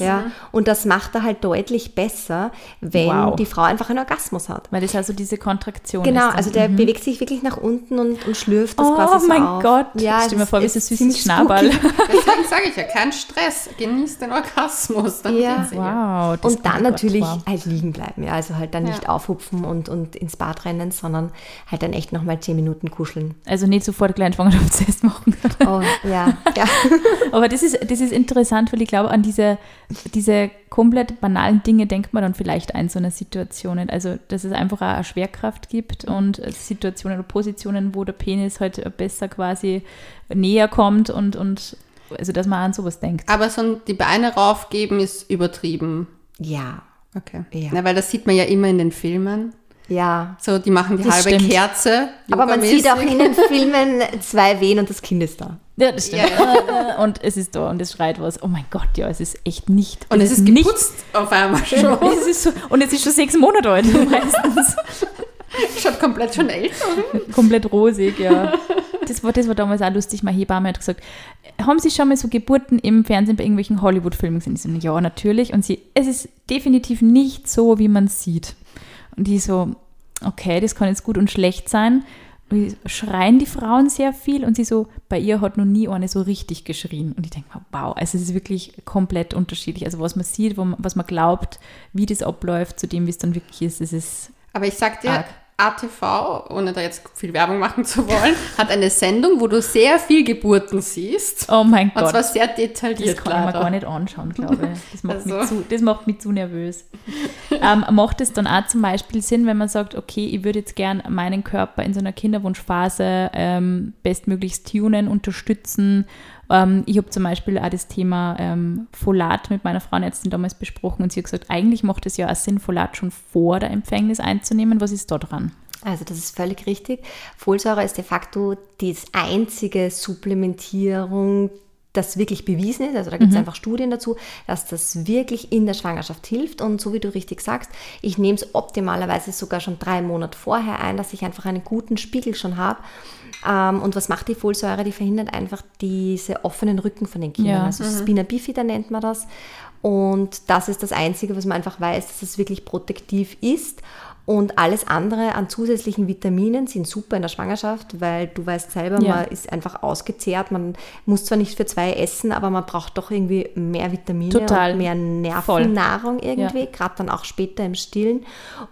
S3: Ja. Und das macht er halt deutlich besser, wenn wow. die Frau einfach einen Orgasmus hat.
S2: Weil das also diese Kontraktion
S3: Genau, also der mhm. bewegt sich wirklich nach unten und, und schlürft das oh, quasi so
S2: mein
S3: auf.
S2: Gott. Ja, Stell dir mal vor, wie so süßes Schnabel.
S1: Deswegen sage ich ja, kein Stress. Genieß den Orgasmus.
S3: Dann ja. Wow. Und dann natürlich wow. halt liegen bleiben. Ja, also halt dann ja. nicht aufhupfen und, und ins Bad rennen, sondern halt dann echt nochmal zehn Minuten kuscheln.
S2: Also nicht sofort kleinen Schwangerschaftstest machen.
S3: Oh, ja, ja. (laughs)
S2: Aber das ist, das ist interessant, weil ich glaube, an diese, diese komplett banalen Dinge denkt man dann vielleicht ein, so eine Situation. Also, dass es einfach auch eine Schwerkraft gibt und Situationen oder Positionen, wo der Penis halt besser quasi näher kommt und, und also, dass man an sowas denkt.
S1: Aber so die Beine raufgeben ist übertrieben.
S3: Ja.
S1: Okay. Ja. Na, weil das sieht man ja immer in den Filmen.
S3: Ja.
S1: So, die machen die
S2: Das
S1: halbe
S2: stimmt.
S1: Kerze.
S3: Aber man sieht auch in den Filmen zwei Wehen und das Kind ist da.
S2: Ja, das stimmt. Äh, (laughs) Und es ist da und es schreit was. Oh mein Gott, ja, es ist echt nicht.
S1: Und es ist
S2: nicht.
S1: geputzt auf einmal (laughs) schon.
S2: Es ist so, und es ist schon sechs Monate alt (laughs) meistens.
S1: Schaut komplett schon älter.
S2: Komplett rosig, ja. Das war, das war damals auch lustig. Meine Hebamme hat gesagt, haben Sie schon mal so Geburten im Fernsehen bei irgendwelchen Hollywood-Filmen gesehen? Ich so, ja, natürlich. Und sie, es ist definitiv nicht so, wie man sieht. Und die so, okay, das kann jetzt gut und schlecht sein. Und die schreien die Frauen sehr viel und sie so, bei ihr hat noch nie eine so richtig geschrien. Und ich denke mir, wow, also es ist wirklich komplett unterschiedlich. Also was man sieht, was man glaubt, wie das abläuft, zu dem, wie es dann wirklich ist, es ist
S1: Aber ich sag dir,
S2: Arg.
S1: ATV, ohne da jetzt viel Werbung machen zu wollen, (laughs) hat eine Sendung, wo du sehr viel Geburten siehst.
S2: Oh mein
S1: Und
S2: Gott.
S1: zwar sehr
S2: Das
S1: detailliert.
S2: kann ich mir
S1: leider.
S2: gar nicht anschauen, glaube ich. Das macht, mich,
S1: Also.
S2: zu, das macht mich zu nervös. ähm, macht es dann auch zum Beispiel Sinn, wenn man sagt, okay, ich würde jetzt gern meinen Körper in so einer Kinderwunschphase ähm, bestmöglichst tunen, unterstützen. Ähm, ich habe zum Beispiel auch das Thema ähm, Folat mit meiner Frauenärztin damals besprochen und sie hat gesagt, eigentlich macht es ja auch Sinn, Folat schon vor der Empfängnis einzunehmen. Was ist da dran?
S3: Also das ist völlig richtig. Folsäure ist de facto die einzige Supplementierung, das wirklich bewiesen ist. Also da gibt es einfach Studien dazu, dass das wirklich in der Schwangerschaft hilft. Und so wie du richtig sagst, ich nehme es optimalerweise sogar schon drei Monate vorher ein, dass ich einfach einen guten Spiegel schon habe. Ähm, und was macht die Folsäure? Die verhindert einfach diese offenen Rücken von den Kindern.
S2: Ja.
S3: Also Spina bifida nennt man das. Und das ist das Einzige, was man einfach weiß, dass es wirklich protektiv ist. Und alles andere an zusätzlichen Vitaminen sind super in der Schwangerschaft, weil du weißt selber,
S2: Ja.
S3: man ist einfach ausgezehrt. Man muss zwar nicht für zwei essen, aber man braucht doch irgendwie mehr Vitamine
S2: Total.
S3: und mehr Nervennahrung irgendwie, gerade dann auch später im Stillen.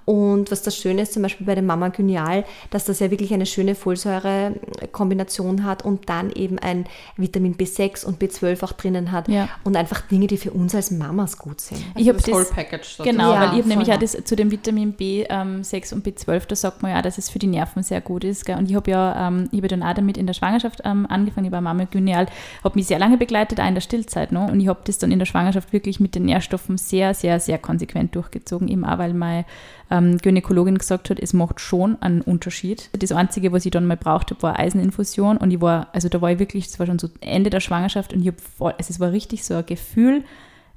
S3: Und was das Schöne ist, zum Beispiel bei der Mama Gynial, dass das ja wirklich eine schöne Folsäure-Kombination hat und dann eben ein Vitamin B6 und B12 auch drinnen hat
S2: Ja.
S3: und einfach Dinge, die für uns als Mamas gut sind.
S2: Ich habe
S1: das
S2: das,
S1: Whole Package. sozusagen.
S2: Genau,
S3: Ja,
S2: weil ich habe
S3: voll.
S2: nämlich auch das zu dem Vitamin B6 und B12, da sagt man ja, dass es für die Nerven sehr gut ist. Gell? Und ich habe ja, ähm, ich habe dann auch damit in der Schwangerschaft ähm, angefangen, ich war Mama Gyneal, habe mich sehr lange begleitet, auch in der Stillzeit noch. Und ich habe das dann in der Schwangerschaft wirklich mit den Nährstoffen sehr, sehr, sehr konsequent durchgezogen, eben auch, weil meine ähm, Gynäkologin gesagt hat, es macht schon einen Unterschied. Das Einzige, was ich dann mal braucht habe, war Eiseninfusion. Und ich war, also da war ich wirklich, das war schon so Ende der Schwangerschaft und ich habe voll, also es war richtig so ein Gefühl,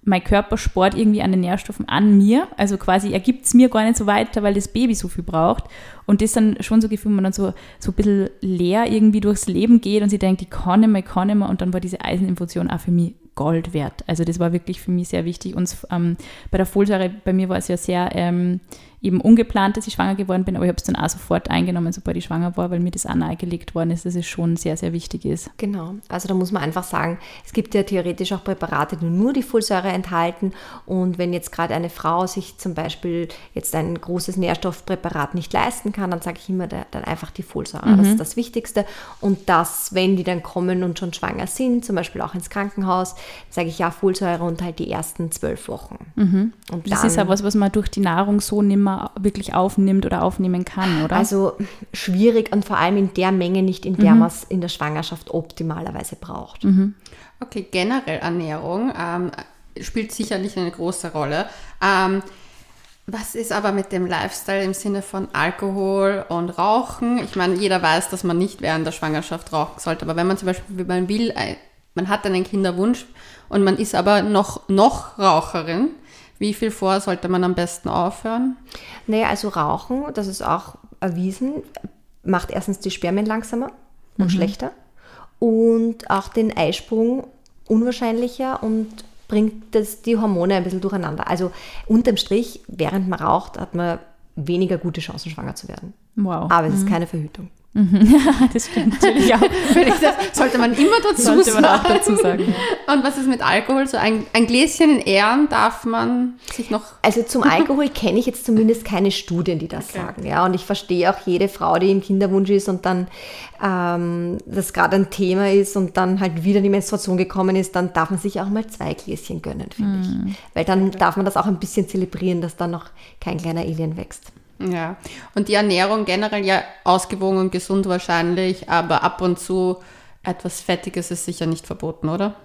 S2: mein Körper spart irgendwie an den Nährstoffen an mir. Also quasi er gibt es mir gar nicht so weiter, weil das Baby so viel braucht. Und das dann schon so Gefühl, man dann so, so ein bisschen leer irgendwie durchs Leben geht und sie denkt, ich kann nicht mehr, ich kann nicht mehr. Und dann war diese Eiseninfusion auch für mich Gold wert. Also das war wirklich für mich sehr wichtig. Und ähm, bei der Folsäure, bei mir war es ja sehr ähm, eben ungeplant, dass ich schwanger geworden bin, aber ich habe es dann auch sofort eingenommen, sobald ich schwanger war, weil mir das auch nahegelegt worden ist, dass es schon sehr, sehr wichtig ist.
S3: Genau, also da muss man einfach sagen, es gibt ja theoretisch auch Präparate, die nur die Folsäure enthalten. Und wenn jetzt gerade eine Frau sich zum Beispiel jetzt ein großes Nährstoffpräparat nicht leisten kann, dann sage ich immer da- dann einfach die Folsäure. Das ist das Wichtigste. Und das, wenn die dann kommen und schon schwanger sind, zum Beispiel auch ins Krankenhaus, sage ich ja Folsäure und halt die ersten zwölf Wochen. Und
S2: Das
S3: dann-
S2: ist ja was, was man durch die Nahrung so nicht mehr wirklich aufnimmt oder aufnehmen kann, oder?
S3: Also schwierig und vor allem in der Menge nicht, in der man es in der Schwangerschaft optimalerweise braucht.
S1: Okay, generell Ernährung ähm, spielt sicherlich eine große Rolle. Ähm, was ist aber mit dem Lifestyle im Sinne von Alkohol und Rauchen? Ich meine, jeder weiß, dass man nicht während der Schwangerschaft rauchen sollte, aber wenn man zum Beispiel, wie man will, man hat einen Kinderwunsch und man ist aber noch, noch Raucherin, wie viel vor sollte man am besten aufhören?
S3: Naja, also Rauchen, das ist auch erwiesen, macht erstens die Spermien langsamer und schlechter und auch den Eisprung unwahrscheinlicher und bringt das, die Hormone ein bisschen durcheinander. Also unterm Strich, während man raucht, hat man weniger gute Chancen, schwanger zu werden.
S2: wow.
S3: Aber es ist keine Verhütung. (laughs)
S2: das stimmt natürlich auch. (laughs)
S1: Das sollte man immer dazu
S2: Sollte man auch
S1: sagen.
S2: dazu sagen. Ja.
S1: Und was ist mit Alkohol? So ein, ein Gläschen in Ehren darf man sich noch
S3: Also zum Alkohol kenne ich jetzt zumindest keine Studien, die das
S1: Okay.
S3: sagen. Ja, und ich verstehe auch jede Frau, die im Kinderwunsch ist und dann ähm, das gerade ein Thema ist und dann halt wieder die Menstruation gekommen ist, dann darf man sich auch mal zwei Gläschen gönnen, finde ich. Weil dann darf man das auch ein bisschen zelebrieren, dass dann noch kein kleiner Alien wächst.
S1: Ja, und die Ernährung generell ja ausgewogen und gesund wahrscheinlich, aber ab und zu etwas Fettiges ist sicher nicht verboten, oder?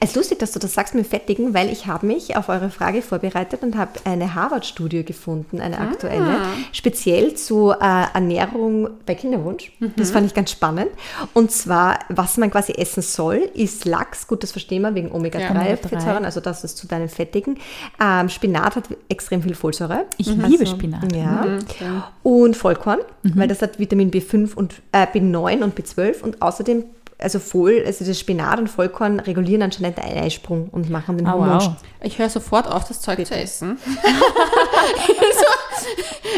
S3: Es ist lustig, dass du das sagst mit Fettigen, weil ich habe mich auf eure Frage vorbereitet und habe eine Harvard-Studie gefunden, eine aktuelle, speziell zu äh, Ernährung bei Kinderwunsch. Das fand ich ganz spannend. Und zwar, was man quasi essen soll, ist Lachs, gut, das verstehen wir wegen
S1: Ja.
S3: Omega-3-Fettsäuren, also das ist zu deinen Fettigen. Ähm, Spinat hat extrem viel Folsäure.
S2: Ich liebe
S1: Also,
S2: Spinat.
S3: Ja.
S1: Okay.
S3: Und Vollkorn, weil das hat Vitamin B5 und äh, B9 und B12 und außerdem, also Voll, also das Spinat und Vollkorn regulieren anscheinend den Eisprung und machen den
S2: Oh,
S3: Hormon.
S2: wow.
S1: Ich höre sofort auf, das Zeug zu essen. (laughs)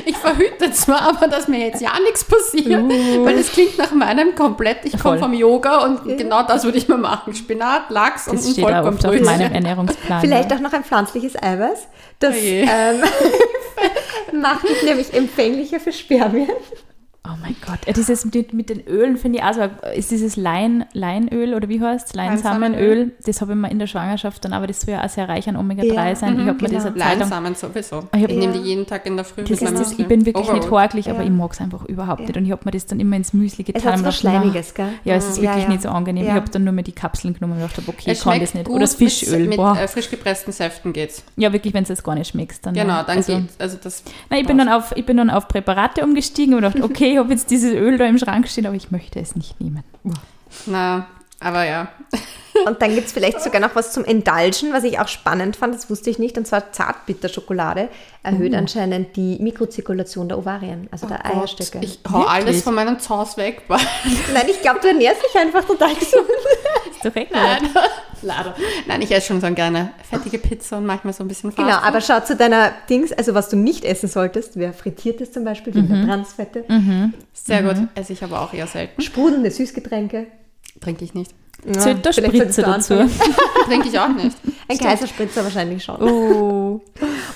S1: ich verhüte zwar, aber dass mir jetzt ja nichts passiert, weil es klingt nach meinem komplett, ich komme vom Yoga und genau das würde ich mal machen. Spinat, Lachs und
S2: Das
S1: ein
S2: steht auch oft auf
S1: Vollkornbrötchen.
S2: meinem Ernährungsplan.
S3: Vielleicht
S2: ja.
S3: auch noch ein pflanzliches Eiweiß. Das
S1: Oje.
S3: ähm, (laughs) macht dich nämlich empfänglicher für Spermien.
S2: Oh mein Gott, äh, dieses mit, mit den Ölen finde ich auch so, ist dieses Lein, Leinöl oder wie heißt es? Leinsamenöl, das habe ich mal in der Schwangerschaft dann, aber das soll ja auch sehr reich an Omega-3
S3: Ja,
S2: sein. ich habe mir
S3: genau.
S1: Leinsamen sowieso.
S2: Ich
S1: Ich nehme
S3: Ja.
S1: die jeden Tag in der Früh.
S2: das
S1: mit
S2: ist
S1: meinem
S2: das, ich bin wirklich nicht
S1: Overall.
S2: horglich, aber
S3: Ja.
S2: ich mag es einfach überhaupt
S3: Ja.
S2: nicht und ich habe mir das dann immer ins Müsli getan.
S3: Es so was Schleimiges, gell?
S2: Ja, es ist
S3: Ja,
S2: wirklich
S3: ja.
S2: nicht so angenehm.
S3: Ja.
S2: Ich habe dann nur mehr die Kapseln genommen und dachte, okay, ich kann
S1: schmeckt
S2: das nicht.
S1: gut
S2: Oder das Fischöl,
S1: mit, mit
S2: boah.
S1: äh, frisch gepressten Säften geht's.
S2: ja, wirklich, wenn es das gar nicht schmeckst. Dann,
S1: Genau,
S2: ja.
S1: dann
S2: also,
S1: geht's. Also das
S2: Nein, ich bin, dann auf, ich bin dann auf Präparate umgestiegen und dachte, okay, ich habe jetzt dieses Öl da im Schrank stehen, aber ich möchte es nicht nehmen.
S1: Na, aber ja. (laughs)
S3: Und dann gibt es vielleicht sogar noch was zum Indulgen, was ich auch spannend fand, das wusste ich nicht, und zwar Zartbitterschokolade erhöht anscheinend die Mikrozirkulation der Ovarien, also der Eierstöcke.
S1: Oh Ich hau alles
S2: Wirklich?
S1: von meinem Zaus weg. (laughs)
S3: Nein, ich glaube, du ernährst dich einfach total gesund. (laughs)
S2: Ist doch echt
S1: Nein, leider. Nein, ich esse schon so gerne fettige Pizza und manchmal so ein bisschen
S3: Genau,
S1: Fastfood.
S3: aber schau zu deiner Dings, also was du nicht essen solltest, wäre frittiertes zum Beispiel, wegen der Transfette,
S1: Sehr gut. Esse ich aber auch eher selten.
S3: sprudelnde Süßgetränke.
S1: Trinke ich nicht.
S3: Ja,
S2: Zötter
S3: vielleicht solltest
S2: Spritze
S3: du
S2: dazu. (laughs)
S1: Trinke ich auch nicht.
S3: Ein Kaiserspritzer wahrscheinlich schon.
S2: Oh.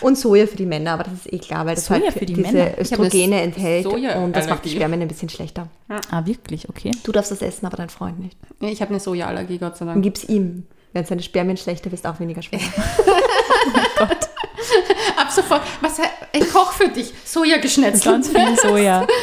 S3: Und Soja für die Männer, aber das ist eh klar, weil das
S2: Soja
S3: halt
S2: für die
S3: diese
S2: Männer?
S3: Östrogene enthält
S1: Sojaallergie.
S3: und das macht die Spermien ein bisschen schlechter.
S2: Ah, wirklich? Okay.
S3: Du darfst das essen, aber dein Freund nicht.
S1: Ich habe eine Sojaallergie, Gott sei
S3: Dann
S1: Dank.
S3: gib's ihm. Wenn seine Spermien schlechter bist, auch weniger schwer. (laughs)
S1: Ab sofort, was, ich koche für dich. Soja geschnetzelt.
S2: Ganz viel Soja. (laughs)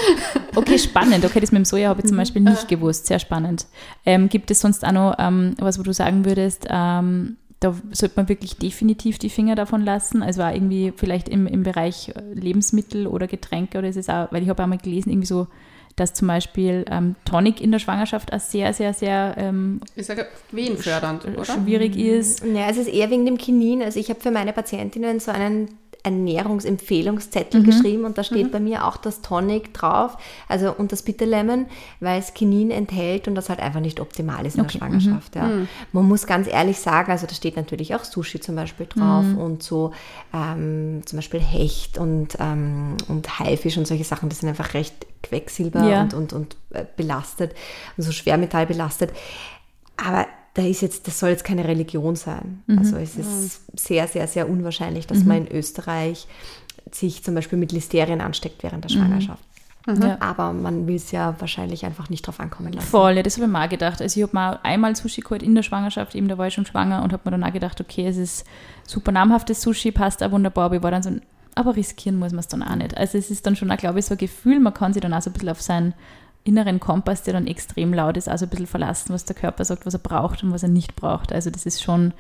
S2: Okay, spannend. Okay, das mit dem Soja habe ich zum Beispiel nicht gewusst. Sehr spannend. Ähm, gibt es sonst auch noch ähm, was, wo du sagen würdest, ähm, da sollte man wirklich definitiv die Finger davon lassen? Also auch irgendwie vielleicht im, im Bereich äh, Lebensmittel oder Getränke oder ist es auch, weil ich habe auch mal gelesen, irgendwie so, dass zum Beispiel ähm, Tonic in der Schwangerschaft auch sehr, sehr, sehr ähm,
S1: Ich sage, wehenfördernd, oder?
S2: schwierig ist.
S3: Ja, es ist eher wegen dem Kinin. Also ich habe für meine Patientinnen so einen Ernährungsempfehlungszettel geschrieben und da steht bei mir auch das Tonic drauf, also und das Bitter Lemon, weil es Kinin enthält und das halt einfach nicht optimal ist in
S2: Okay,
S3: der Schwangerschaft. Ja. Man muss ganz ehrlich sagen, also da steht natürlich auch Sushi zum Beispiel drauf und so ähm, zum Beispiel Hecht und, ähm, und Haifisch und solche Sachen, das sind einfach recht Quecksilber
S2: Ja.
S3: und, und, und äh, belastet, also Schwermetall belastet. Aber da ist jetzt, das soll jetzt keine Religion sein. Also es ist sehr, sehr, sehr unwahrscheinlich, dass man in Österreich sich zum Beispiel mit Listerien ansteckt während der Schwangerschaft.
S2: Ja.
S3: Aber man will es ja wahrscheinlich einfach nicht drauf ankommen lassen.
S2: Voll, ja, das habe ich mir auch gedacht. Also ich habe mal einmal Sushi geholt in der Schwangerschaft, eben da war ich schon schwanger und habe mir dann auch gedacht, okay, es ist super namhaftes Sushi, passt auch wunderbar, aber ich war dann so, aber riskieren muss man es dann auch nicht. Also es ist dann schon auch, glaube ich, so ein Gefühl, man kann sich dann auch so ein bisschen auf seinen inneren Kompass, der dann extrem laut ist, also ein bisschen verlassen, was der Körper sagt, was er braucht und was er nicht braucht. Also das ist schon,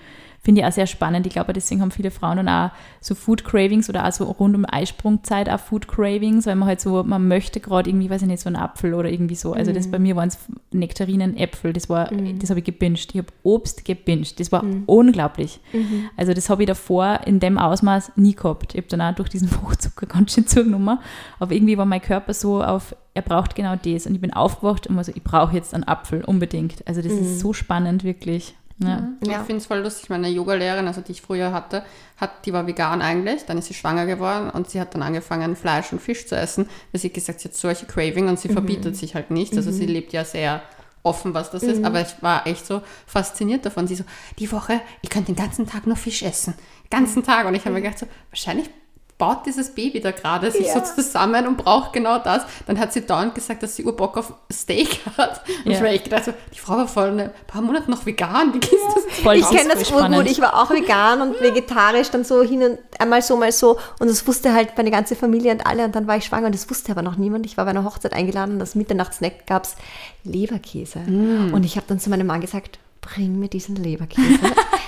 S2: finde ich auch sehr spannend. Ich glaube, deswegen haben viele Frauen dann auch so Food Cravings oder auch so rund um Eisprungzeit auch Food Cravings, weil man halt so, man möchte gerade irgendwie, weiß ich nicht, so einen Apfel oder irgendwie so. Also das bei mir waren es Nektarinen, Äpfel, das war, das habe ich gebinged. Ich habe Obst gebinged. Das war unglaublich. Also das habe ich davor in dem Ausmaß nie gehabt. Ich habe dann auch durch diesen (laughs) Fruchtzucker ganz schön zugenommen. Aber irgendwie war mein Körper so auf, er braucht genau das. Und ich bin aufgewacht und war so, ich brauche jetzt einen Apfel, unbedingt. Also das ist so spannend, wirklich. Ja.
S3: Ja.
S1: Ich finde es voll lustig. Meine Yogalehrerin, also die ich früher hatte, hat, die war vegan eigentlich. Dann ist sie schwanger geworden und sie hat dann angefangen, Fleisch und Fisch zu essen, weil sie hat gesagt, sie hat solche Craving und sie verbietet sich halt nicht. Also sie lebt ja sehr offen, was das ist. Aber ich war echt so fasziniert davon. Sie so, die Woche, ich könnte den ganzen Tag nur Fisch essen. Den ganzen Tag. Und ich habe mir gedacht, so, wahrscheinlich baut dieses Baby da gerade sich
S3: Ja.
S1: so zusammen und braucht genau das. Dann hat sie dauernd gesagt, dass sie Urbock auf Steak hat. Und
S2: Ja.
S1: ich habe echt gedacht, so, die Frau war vor ein paar Monaten noch vegan. Wie ist das?
S2: Voll,
S3: Ich kenne das urgut. Ich war auch vegan und (laughs) vegetarisch, dann so hin und einmal so, mal so. Und das wusste halt meine ganze Familie und alle. Und dann war ich schwanger und das wusste aber noch niemand. Ich war bei einer Hochzeit eingeladen und als Mitternachtssnack gab es Leberkäse.
S2: Mm.
S3: Und ich habe dann zu meinem Mann gesagt, bring mir diesen Leberkäse.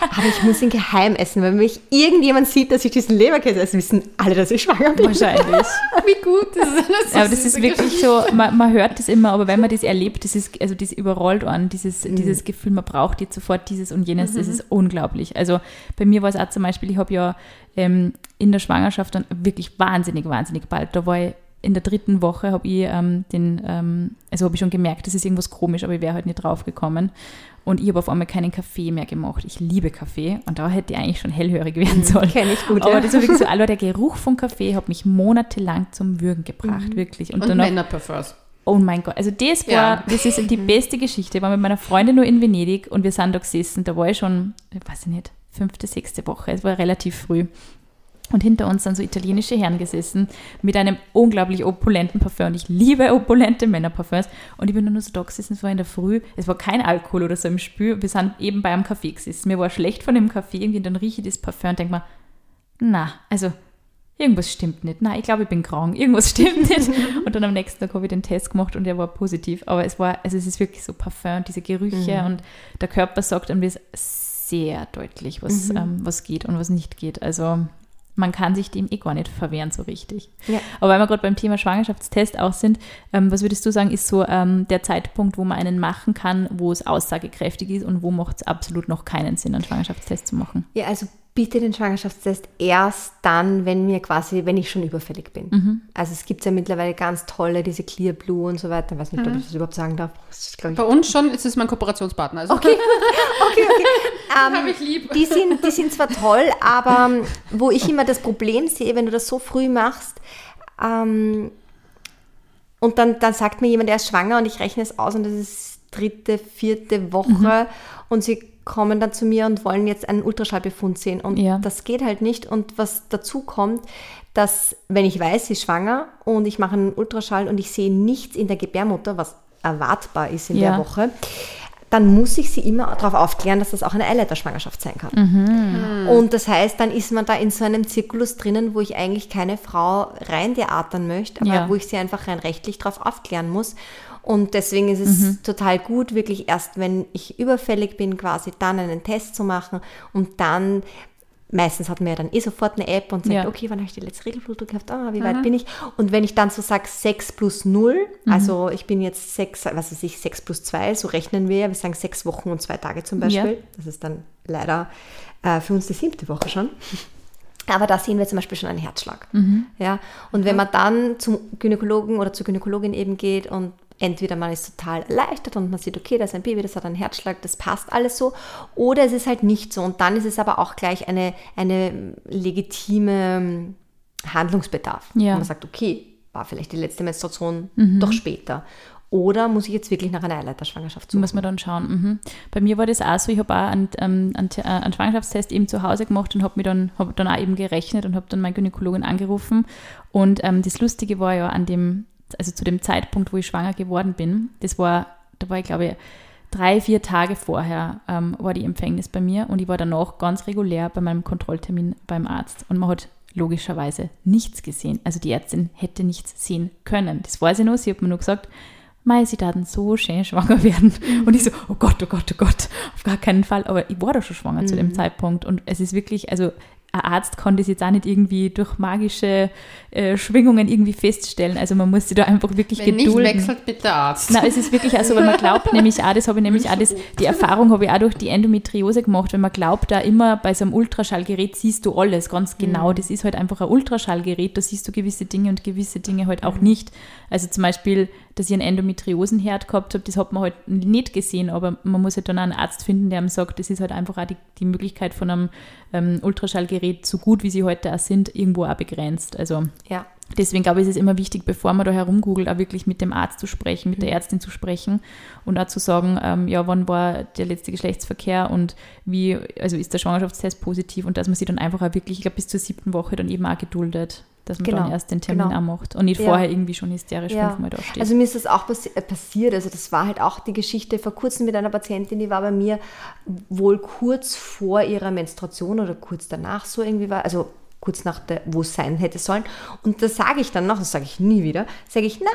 S3: Aber ich muss ihn geheim essen, weil wenn mich irgendjemand sieht, dass ich diesen Leberkäse esse, wissen alle, dass ich schwanger bin.
S2: Wahrscheinlich. (laughs)
S1: Wie gut das ist.
S2: Ja, aber das ist wirklich so, man, man hört das immer, aber wenn man das erlebt, das ist, also das überrollt an, dieses,
S3: Mhm.
S2: dieses Gefühl, man braucht jetzt sofort dieses und jenes, das ist unglaublich. Also bei mir war es auch zum Beispiel, ich habe ja ähm, in der Schwangerschaft dann wirklich wahnsinnig, wahnsinnig bald, da war ich in der dritten Woche habe ich ähm, den, ähm, also habe ich schon gemerkt, das ist irgendwas komisch, aber ich wäre halt nicht drauf gekommen. Und ich habe auf einmal keinen Kaffee mehr gemacht. Ich liebe Kaffee und da hätte ich eigentlich schon hellhörig werden sollen.
S3: Kenn ich gut,
S2: Aber
S3: ja.
S2: das war wirklich so, (laughs) also der Geruch von Kaffee hat mich monatelang zum Würgen gebracht, wirklich. Und,
S1: Und
S2: danach,
S1: Männerparfums.
S2: oh mein Gott, also das war,
S1: Ja.
S2: das ist die beste Geschichte. Ich war mit meiner Freundin nur in Venedig und wir sind da gesessen, da war ich schon, ich weiß ich nicht, fünfte, sechste Woche, es war relativ früh. Und hinter uns sind so italienische Herren gesessen mit einem unglaublich opulenten Parfum. Und ich liebe opulente Männerparfums. Und ich bin nur so da gesessen, es war in der Früh, es war kein Alkohol oder so im Spül. Wir sind eben bei einem Kaffee gesessen. Mir war schlecht von dem Kaffee, irgendwie, und dann rieche ich das Parfum und denke mir, na, also irgendwas stimmt nicht. Nein, ich glaube, ich bin krank. Irgendwas stimmt (laughs) nicht. Und dann am nächsten Tag habe ich den Test gemacht und der war positiv. Aber es war, also es ist wirklich so Parfum und diese Gerüche und der Körper sagt einem das sehr deutlich, was, ähm, was geht und was nicht geht. Also man kann sich dem eh gar nicht verwehren so richtig.
S3: Ja.
S2: Aber weil wir gerade beim Thema Schwangerschaftstest auch sind, ähm, was würdest du sagen, ist so ähm, der Zeitpunkt, wo man einen machen kann, wo es aussagekräftig ist und wo macht es absolut noch keinen Sinn, einen Schwangerschaftstest zu machen?
S3: Ja, also bitte den Schwangerschaftstest erst dann, wenn mir quasi, wenn ich schon überfällig bin. Also es gibt ja mittlerweile ganz tolle, diese Clear Blue und so weiter. Ich weiß nicht, ob ich das überhaupt sagen darf. Ist, ich,
S1: Bei uns schon ist es mein Kooperationspartner. Also
S3: Okay, (laughs) okay, okay. Ähm,
S1: habe ich lieb.
S3: Die sind, die sind zwar toll, aber wo ich immer das Problem sehe, wenn du das so früh machst, ähm, und dann, dann sagt mir jemand, er ist schwanger und ich rechne es aus und das ist dritte, vierte Woche und sie kommen dann zu mir und wollen jetzt einen Ultraschallbefund sehen und
S2: Ja.
S3: das geht halt nicht und was dazu kommt, dass wenn ich weiß, sie ist schwanger und ich mache einen Ultraschall und ich sehe nichts in der Gebärmutter, was erwartbar ist in
S2: Ja.
S3: der Woche, dann muss ich sie immer darauf aufklären, dass das auch eine Eileiterschwangerschaft sein kann.
S2: Mhm.
S3: Und das heißt, dann ist man da in so einem Zirkulus drinnen, wo ich eigentlich keine Frau rein theatern möchte, aber
S2: Ja.
S3: wo ich sie einfach rein rechtlich darauf aufklären muss. Und deswegen ist es
S2: Mhm.
S3: total gut, wirklich erst, wenn ich überfällig bin, quasi dann einen Test zu machen und dann Meistens hat man ja dann eh sofort eine App und sagt,
S2: Ja.
S3: okay, wann habe ich die letzte Regelblutung gehabt? Ah, wie weit bin ich? Und wenn ich dann so sage 6 plus 0, also ich bin jetzt 6, was weiß ich, 6 plus 2, so rechnen wir ja, wir sagen 6 Wochen und 2 Tage zum Beispiel.
S2: Ja.
S3: Das ist dann leider äh, für uns die siebte Woche schon. Aber da sehen wir zum Beispiel schon einen Herzschlag. Ja? Und wenn man dann zum Gynäkologen oder zur Gynäkologin eben geht und entweder man ist total erleichtert und man sieht, okay, das ist ein Baby, das hat einen Herzschlag, das passt alles so, oder es ist halt nicht so. Und dann ist es aber auch gleich eine, eine legitime ähm, Handlungsbedarf.
S2: Ja.
S3: Und man sagt, okay, war vielleicht die letzte Menstruation
S2: Mhm.
S3: doch später. Oder muss ich jetzt wirklich nach einer Eileiterschwangerschaft suchen?
S2: Muss man dann schauen. Mhm. Bei mir war das auch so, ich habe auch einen, ähm, einen, äh, einen Schwangerschaftstest eben zu Hause gemacht und habe mir dann, hab dann auch eben gerechnet und habe dann meine Gynäkologin angerufen. Und ähm, das Lustige war ja an dem, also zu dem Zeitpunkt, wo ich schwanger geworden bin, das war, da war ich glaube ich drei, vier Tage vorher ähm, war die Empfängnis bei mir und ich war danach ganz regulär bei meinem Kontrolltermin beim Arzt und man hat logischerweise nichts gesehen. Also die Ärztin hätte nichts sehen können. Das weiß ich noch, sie hat mir nur gesagt, Mei, sie taten so schön (laughs) schwanger werden. Und ich so, oh Gott, oh Gott, oh Gott, auf gar keinen Fall. Aber ich war doch schon schwanger zu dem Zeitpunkt. Und es ist wirklich, also ein Arzt kann das jetzt auch nicht irgendwie durch magische äh, Schwingungen irgendwie feststellen. Also man muss sich da einfach wirklich
S1: Wenn nicht,
S2: gedulden.
S1: wechselt bitte Arzt.
S2: Nein, es ist wirklich also, weil man glaubt (laughs) nämlich auch, das habe ich nämlich auch, das, die Erfahrung habe ich auch durch die Endometriose gemacht, wenn man glaubt, da immer bei so einem Ultraschallgerät siehst du alles ganz genau. Das ist halt einfach ein Ultraschallgerät, da siehst du gewisse Dinge und gewisse Dinge halt auch nicht. Also zum Beispiel, dass ich einen Endometriosenherd gehabt habe, das hat man halt nicht gesehen, aber man muss halt dann auch einen Arzt finden, der einem sagt, das ist halt einfach auch die, die Möglichkeit von einem ähm, Ultraschallgerät, so gut wie sie heute auch sind, irgendwo auch begrenzt. Also
S3: ja.
S2: Deswegen glaube ich, ist es immer wichtig, bevor man da herumgoogelt, auch wirklich mit dem Arzt zu sprechen, mit der Ärztin zu sprechen und auch zu sagen, ähm, ja, wann war der letzte Geschlechtsverkehr und wie, also ist der Schwangerschaftstest positiv und dass man sich dann einfach auch wirklich, ich glaube, bis zur siebten Woche dann eben auch geduldet, dass man
S3: Genau,
S2: dann erst den Termin
S3: genau.
S2: auch macht und nicht
S3: Ja.
S2: vorher irgendwie schon hysterisch
S3: Ja.
S2: fünfmal da steht.
S3: Also mir ist das auch passi äh, passiert. Also das war halt auch die Geschichte vor kurzem mit einer Patientin, die war bei mir wohl kurz vor ihrer Menstruation oder kurz danach so irgendwie war, also kurz nach der, wo es sein hätte sollen. Und da sage ich dann noch, das sage ich nie wieder, sage ich, na,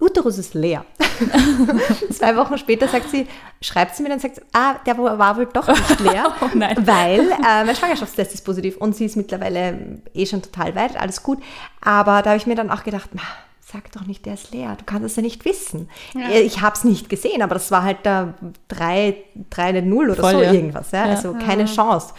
S3: Uterus ist leer. (laughs) Zwei Wochen später sagt sie, schreibt sie mir dann, sagt sie, ah, der war wohl doch nicht (laughs) leer,
S2: Oh
S3: weil äh, mein Schwangerschaftstest ist positiv und sie ist mittlerweile eh schon total weit, alles gut. Aber da habe ich mir dann auch gedacht, "Ma, sag doch nicht, der ist leer, du kannst es ja nicht wissen. Ich habe es nicht gesehen, aber das war halt da 3, 3 0 oder
S2: Voll,
S3: so
S2: ja.
S3: irgendwas, ja?
S2: Ja.
S3: also keine Chance.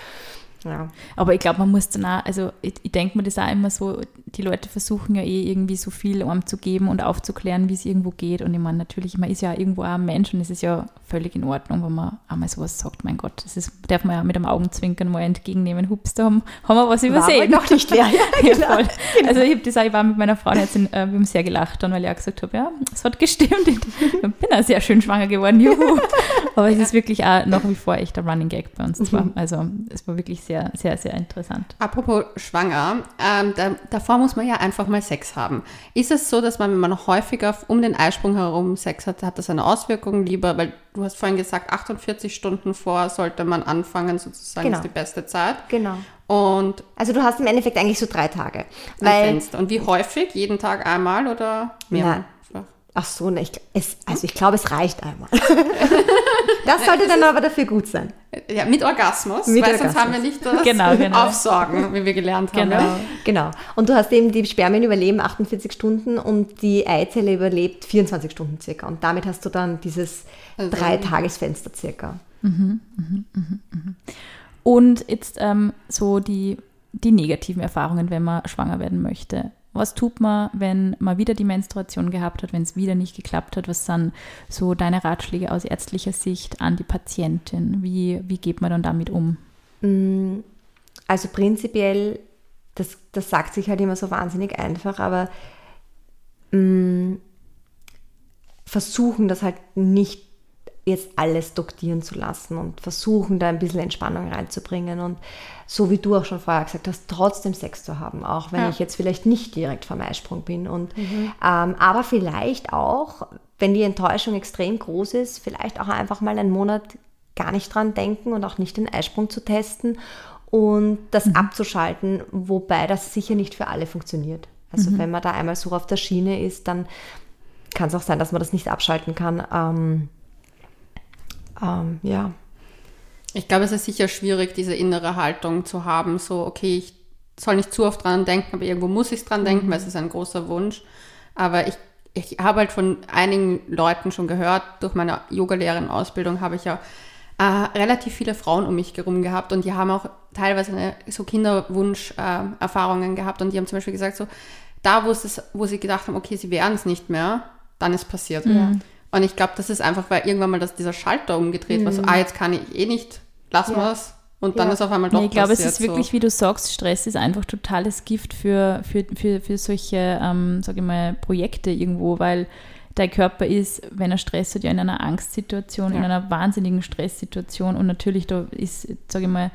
S3: Ja.
S2: Aber ich glaube, man muss dann auch, also ich, ich denke mir das auch immer so, die Leute versuchen ja eh irgendwie so viel um zu geben und aufzuklären, wie es irgendwo geht. Und ich meine, natürlich, man ist ja irgendwo auch ein Mensch und es ist ja völlig in Ordnung, wenn man einmal sowas sagt, mein Gott, das ist, darf man ja mit einem Augenzwinkern mal entgegennehmen. Hups, da haben, haben wir was
S3: War
S2: übersehen.
S3: doch nicht leer. (laughs) Ja,
S2: Ja,
S3: genau.
S2: voll. Also ich habe das auch, ich war mit meiner Frau jetzt in, äh, wir haben sehr gelacht dann, weil ich auch gesagt habe, ja, es hat gestimmt. Ich bin auch sehr schön schwanger geworden, juhu. (laughs) Aber es ist wirklich auch nach wie vor echt ein Running Gag bei uns zwar. Also es war wirklich sehr, sehr, sehr interessant.
S1: Apropos schwanger, ähm, da, davor muss man ja einfach mal Sex haben. Ist es so, dass man, wenn man häufiger um den Eisprung herum Sex hat, hat das eine Auswirkung lieber, weil du hast vorhin gesagt, 48 Stunden vor sollte man anfangen, sozusagen
S3: Genau.
S1: ist die beste Zeit.
S3: Genau.
S1: Und
S3: Also du hast im Endeffekt eigentlich so drei Tage. Weil,
S1: Fenster. Und wie häufig? Jeden Tag einmal oder mehrmals?
S3: Ach so, ne, ich, es, also ich glaube, es reicht einmal. (laughs) das sollte dann aber dafür gut sein.
S1: Ja, mit Orgasmus,
S3: Mit
S1: weil sonst
S3: Orgasmus.
S1: haben wir nicht das
S2: Genau, genau.
S1: Aufsorgen, wie wir gelernt haben.
S2: Genau.
S3: Genau. Und du hast eben, die Spermien überleben 48 Stunden und die Eizelle überlebt 24 Stunden circa. Und damit hast du dann dieses
S1: Also-
S3: Drei-Tagesfenster circa.
S2: Und jetzt ähm, so die, die negativen Erfahrungen, wenn man schwanger werden möchte. Was tut man, wenn man wieder die Menstruation gehabt hat, wenn es wieder nicht geklappt hat? Was sind so deine Ratschläge aus ärztlicher Sicht an die Patientin? Wie, wie geht man dann damit um?
S3: Also prinzipiell, das, das sagt sich halt immer so wahnsinnig einfach, aber mh, versuchen das halt nicht jetzt alles doktieren zu lassen und versuchen da ein bisschen Entspannung reinzubringen und so wie du auch schon vorher gesagt hast, trotzdem Sex zu haben, auch wenn
S1: Ja.
S3: ich jetzt vielleicht nicht direkt vom Eisprung bin. Und, ähm, aber vielleicht auch, wenn die Enttäuschung extrem groß ist, vielleicht auch einfach mal einen Monat gar nicht dran denken und auch nicht den Eisprung zu testen und das abzuschalten, wobei das sicher nicht für alle funktioniert. Also wenn man da einmal so auf der Schiene ist, dann kann es auch sein, dass man das nicht abschalten kann. Ähm, ähm, ja,
S1: Ich glaube, es ist sicher schwierig, diese innere Haltung zu haben, so, okay, ich soll nicht zu oft dran denken, aber irgendwo muss ich dran denken, weil es ist ein großer Wunsch. Aber ich, ich habe halt von einigen Leuten schon gehört, durch meine Yogalehrerin-Ausbildung habe ich ja äh, relativ viele Frauen um mich herum gehabt und die haben auch teilweise eine, so Kinderwunsch-Erfahrungen äh, gehabt und die haben zum Beispiel gesagt, so, da wo, es ist, wo sie gedacht haben, okay, sie werden es nicht mehr, dann ist passiert. Und ich glaube, das ist einfach, weil irgendwann mal das, dieser Schalter umgedreht war, so, ah, jetzt kann ich eh nicht, lassen
S3: Ja.
S1: es. Und dann
S3: Ja.
S1: ist auf einmal doch
S2: Nee, ich glaube, es ist wirklich, wie du sagst, Stress ist einfach totales Gift für, für, für, für solche, ähm, sage ich mal, Projekte irgendwo, weil dein Körper ist, wenn er Stress hat, ja in einer Angstsituation, in
S1: Ja.
S2: einer wahnsinnigen Stresssituation und natürlich da ist, sage ich mal,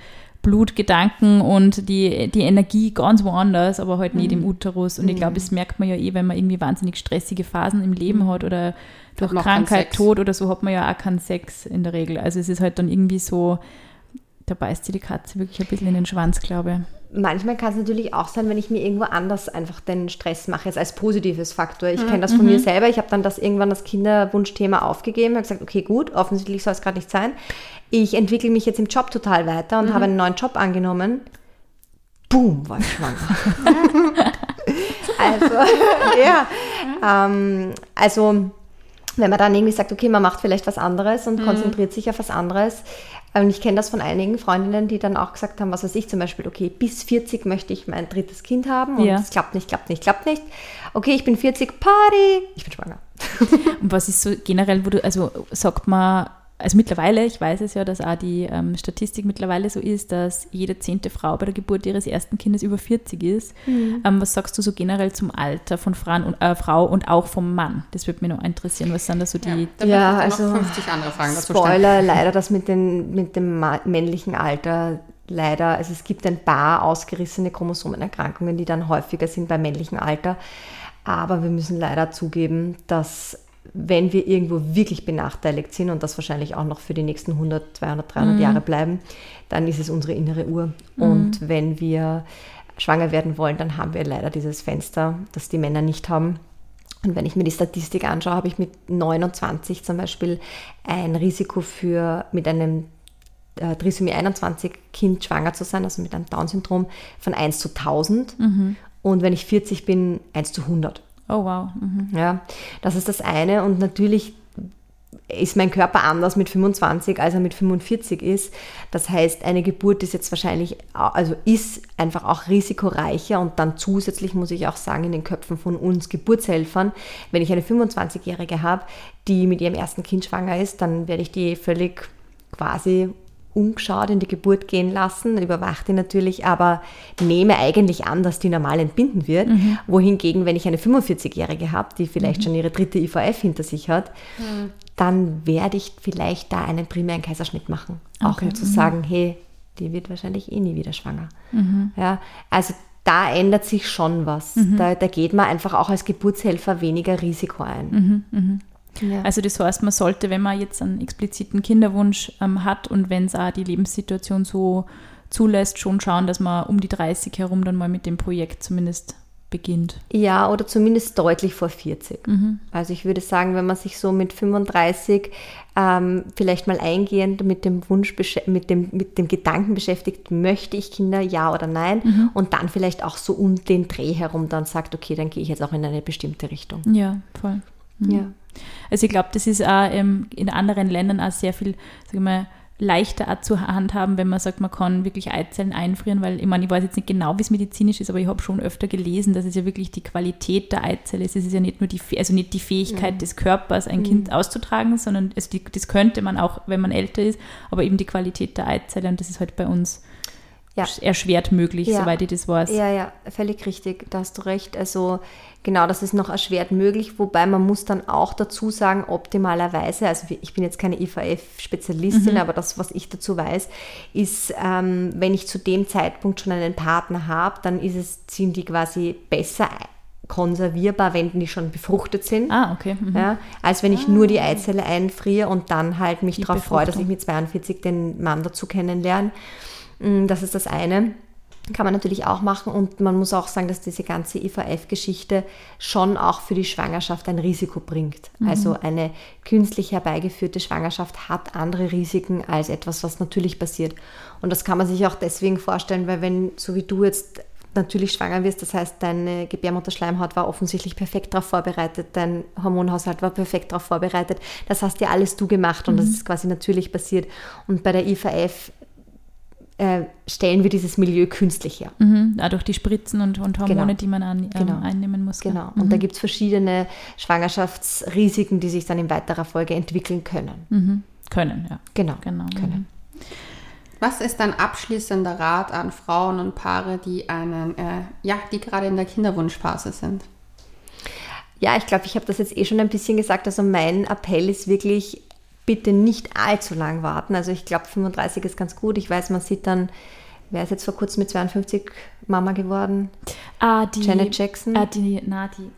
S2: Blut, Gedanken und die, die Energie ganz woanders, aber halt nicht im
S1: Mhm.
S2: Uterus. Und ich glaube, das merkt man ja eh, wenn man irgendwie wahnsinnig stressige Phasen im Leben hat oder durch Krankheit. Tod oder so, hat man ja auch keinen Sex in der Regel. Also es ist halt dann irgendwie so, da beißt sie die Katze wirklich ein bisschen in den Schwanz, glaube
S3: manchmal kann es natürlich auch sein, wenn ich mir irgendwo anders einfach den Stress mache, jetzt als positives Faktor. Ich kenne das von mir selber. Ich habe dann das irgendwann das Kinderwunschthema aufgegeben, habe gesagt, okay, gut, offensichtlich soll es gerade nicht sein. Ich entwickle mich jetzt im Job total weiter und habe einen neuen Job angenommen. Boom, war ich schwanger. (laughs) also, (laughs) ja. Ähm, also, wenn man dann irgendwie sagt, okay, man macht vielleicht was anderes und konzentriert sich auf was anderes. Und ich kenne das von einigen Freundinnen, die dann auch gesagt haben, was weiß ich zum Beispiel, okay, bis 40 möchte ich mein drittes Kind haben und
S2: Ja.
S3: es klappt nicht, klappt nicht, klappt nicht. Okay, ich bin 40, Party, ich bin schwanger.
S2: Und was ist so generell, wo du, also sagt man, also mittlerweile, ich weiß es ja, dass auch die ähm, Statistik mittlerweile so ist, dass jede zehnte Frau bei der Geburt ihres ersten Kindes über 40 ist.
S3: Mhm.
S2: Ähm, was sagst du so generell zum Alter von Frauen und, äh, Frau und auch vom Mann? Das würde mich noch interessieren. Was sind da so die.
S3: Ja,
S1: ich
S3: also,
S1: noch 50 andere Fragen dazu stellen.
S3: Spoiler, leider das mit, den, mit dem männlichen Alter, leider, also es gibt ein paar ausgerissene Chromosomenerkrankungen, die dann häufiger sind beim männlichen Alter. Aber wir müssen leider zugeben, dass wenn wir irgendwo wirklich benachteiligt sind und das wahrscheinlich auch noch für die nächsten 100, 200, 300 Jahre bleiben, dann ist es unsere innere Uhr. Und wenn wir schwanger werden wollen, dann haben wir leider dieses Fenster, das die Männer nicht haben. Und wenn ich mir die Statistik anschaue, habe ich mit 29 zum Beispiel ein Risiko für mit einem äh, Trisomie 21 Kind schwanger zu sein, also mit einem Down-Syndrom, von 1 zu 1000. Mhm. Und wenn ich 40 bin, 1 zu 100.
S2: Oh wow. Mhm.
S3: Ja, das ist das eine. Und natürlich ist mein Körper anders mit 25, als er mit 45 ist. Das heißt, eine Geburt ist jetzt wahrscheinlich, also ist einfach auch risikoreicher und dann zusätzlich muss ich auch sagen, in den Köpfen von uns Geburtshelfern, wenn ich eine 25-Jährige habe, die mit ihrem ersten Kind schwanger ist, dann werde ich die völlig quasi ungeschaut in die Geburt gehen lassen, überwacht die natürlich, aber nehme eigentlich an, dass die normal entbinden wird. Mhm. Wohingegen, wenn ich eine 45-Jährige habe, die vielleicht mhm. schon ihre dritte IVF hinter sich hat, mhm. dann werde ich vielleicht da einen primären Kaiserschnitt machen. Auch okay. um zu mhm. sagen, hey, die wird wahrscheinlich eh nie wieder schwanger. Mhm. Ja, also da ändert sich schon was. Mhm. Da, da, geht man einfach auch als Geburtshelfer weniger Risiko ein.
S2: Ja. Also das heißt, man sollte, wenn man jetzt einen expliziten Kinderwunsch ähm, hat und wenn es auch die Lebenssituation so zulässt, schon schauen, dass man um die 30 herum dann mal mit dem Projekt zumindest beginnt.
S3: Ja, oder zumindest deutlich vor 40. Mhm. Also ich würde sagen, wenn man sich so mit 35 ähm, vielleicht mal eingehend mit dem Wunsch, mit dem, mit dem Gedanken beschäftigt, möchte ich Kinder, ja oder nein, mhm. und dann vielleicht auch so um den Dreh herum dann sagt, okay, dann gehe ich jetzt auch in eine bestimmte Richtung.
S2: Ja, voll. Mhm. Ja. Also ich glaube, das ist auch ähm, in anderen Ländern auch sehr viel, sag mal, leichter zu handhaben, wenn man sagt, man kann wirklich Eizellen einfrieren, weil ich meine, ich weiß jetzt nicht genau, wie es medizinisch ist, aber ich habe schon öfter gelesen, dass es ja wirklich die Qualität der Eizelle ist. Es ist ja nicht nur die, also nicht die Fähigkeit mhm. des Körpers, ein mhm. Kind auszutragen, sondern es, die, das könnte man auch, wenn man älter ist, aber eben die Qualität der Eizelle und das ist halt bei uns ja. erschwert möglich, ja. soweit ich das weiß.
S3: Ja, ja, völlig richtig, da hast du recht. Also genau, das ist noch erschwert möglich, wobei man muss dann auch dazu sagen, optimalerweise, also ich bin jetzt keine IVF-Spezialistin, mhm. aber das, was ich dazu weiß, ist, ähm, wenn ich zu dem Zeitpunkt schon einen Partner habe, dann ist es, sind die quasi besser konservierbar, wenn die schon befruchtet sind.
S2: Ah, okay. Mhm.
S3: Ja, als wenn ich ah. nur die Eizelle einfriere und dann halt mich darauf freue, dass ich mit 42 den Mann dazu kennenlerne. Mm, das ist das eine. Kann man natürlich auch machen und man muss auch sagen, dass diese ganze IVF-Geschichte schon auch für die Schwangerschaft ein Risiko bringt. Mhm. Also eine künstlich herbeigeführte Schwangerschaft hat andere Risiken als etwas, was natürlich passiert. Und das kann man sich auch deswegen vorstellen, weil wenn, so wie du jetzt natürlich schwanger wirst, das heißt, deine Gebärmutterschleimhaut war offensichtlich perfekt darauf vorbereitet, dein Hormonhaushalt war perfekt darauf vorbereitet. Das hast ja alles du gemacht und mhm. das ist quasi natürlich passiert. Und bei der IVF äh, stellen wir dieses Milieu künstlich her.
S2: Mhm, durch die Spritzen und, und Hormone, genau. die man an, ähm, genau. einnehmen muss.
S3: Genau. Und mhm. da gibt es verschiedene Schwangerschaftsrisiken, die sich dann in weiterer Folge entwickeln können.
S2: Mhm. Können, ja.
S3: Genau. genau. Können.
S1: Mhm. Was ist ein abschließender Rat an Frauen und Paare, die einen, äh, ja, die gerade in der Kinderwunschphase sind?
S3: Ja, ich glaube, ich habe das jetzt eh schon ein bisschen gesagt. Also mein Appell ist wirklich, bitte nicht allzu lang warten. Also ich glaube, 35 ist ganz gut. Ich weiß, man sieht dann, wer ist jetzt vor kurzem mit 52 Mama geworden?
S2: Ah, die,
S3: Janet Jackson.
S2: Ah, die, na, die,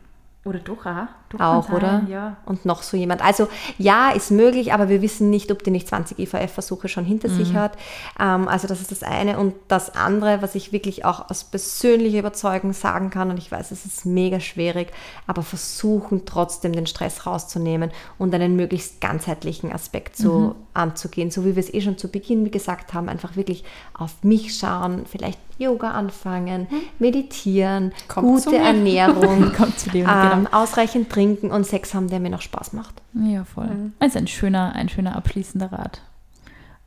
S2: oder doch,
S3: aha. Auch, oder? Ja. Und noch so jemand. Also ja, ist möglich, aber wir wissen nicht, ob die nicht 20 IVF-Versuche schon hinter mhm. sich hat. Ähm, also das ist das eine. Und das andere, was ich wirklich auch aus persönlicher Überzeugung sagen kann, und ich weiß, es ist mega schwierig, aber versuchen trotzdem den Stress rauszunehmen und einen möglichst ganzheitlichen Aspekt zu, mhm. anzugehen. So wie wir es eh schon zu Beginn gesagt haben, einfach wirklich auf mich schauen, vielleicht Yoga anfangen, mhm. meditieren, Kommt gute Ernährung, (laughs)
S2: Kommt zu dem,
S3: ähm, genau. ausreichend trinken und Sex haben, der mir noch Spaß macht.
S2: Ja, voll. Mhm. Also ein schöner, ein schöner abschließender Rat.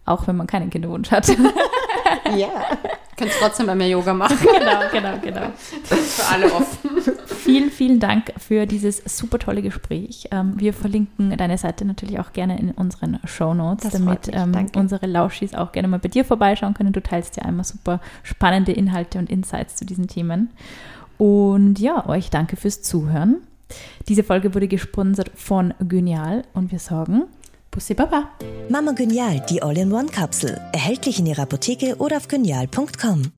S2: Auch wenn man keinen Kinderwunsch hat. (laughs) (laughs)
S1: ja. Kannst trotzdem bei mir Yoga machen. (laughs)
S2: genau, genau, genau.
S1: Für alle offen.
S2: Vielen, vielen Dank für dieses super tolle Gespräch. Ähm, wir verlinken deine Seite natürlich auch gerne in unseren Show Notes, damit ähm, unsere Lauschis auch gerne mal bei dir vorbeischauen können. Du teilst ja einmal super spannende Inhalte und Insights zu diesen Themen. Und ja, euch danke fürs Zuhören. Diese Folge wurde gesponsert von Genial und wir sagen Bussi Baba.
S4: Mama Genial, die All-in-One-Kapsel. Erhältlich in Ihrer Apotheke oder auf genial.com.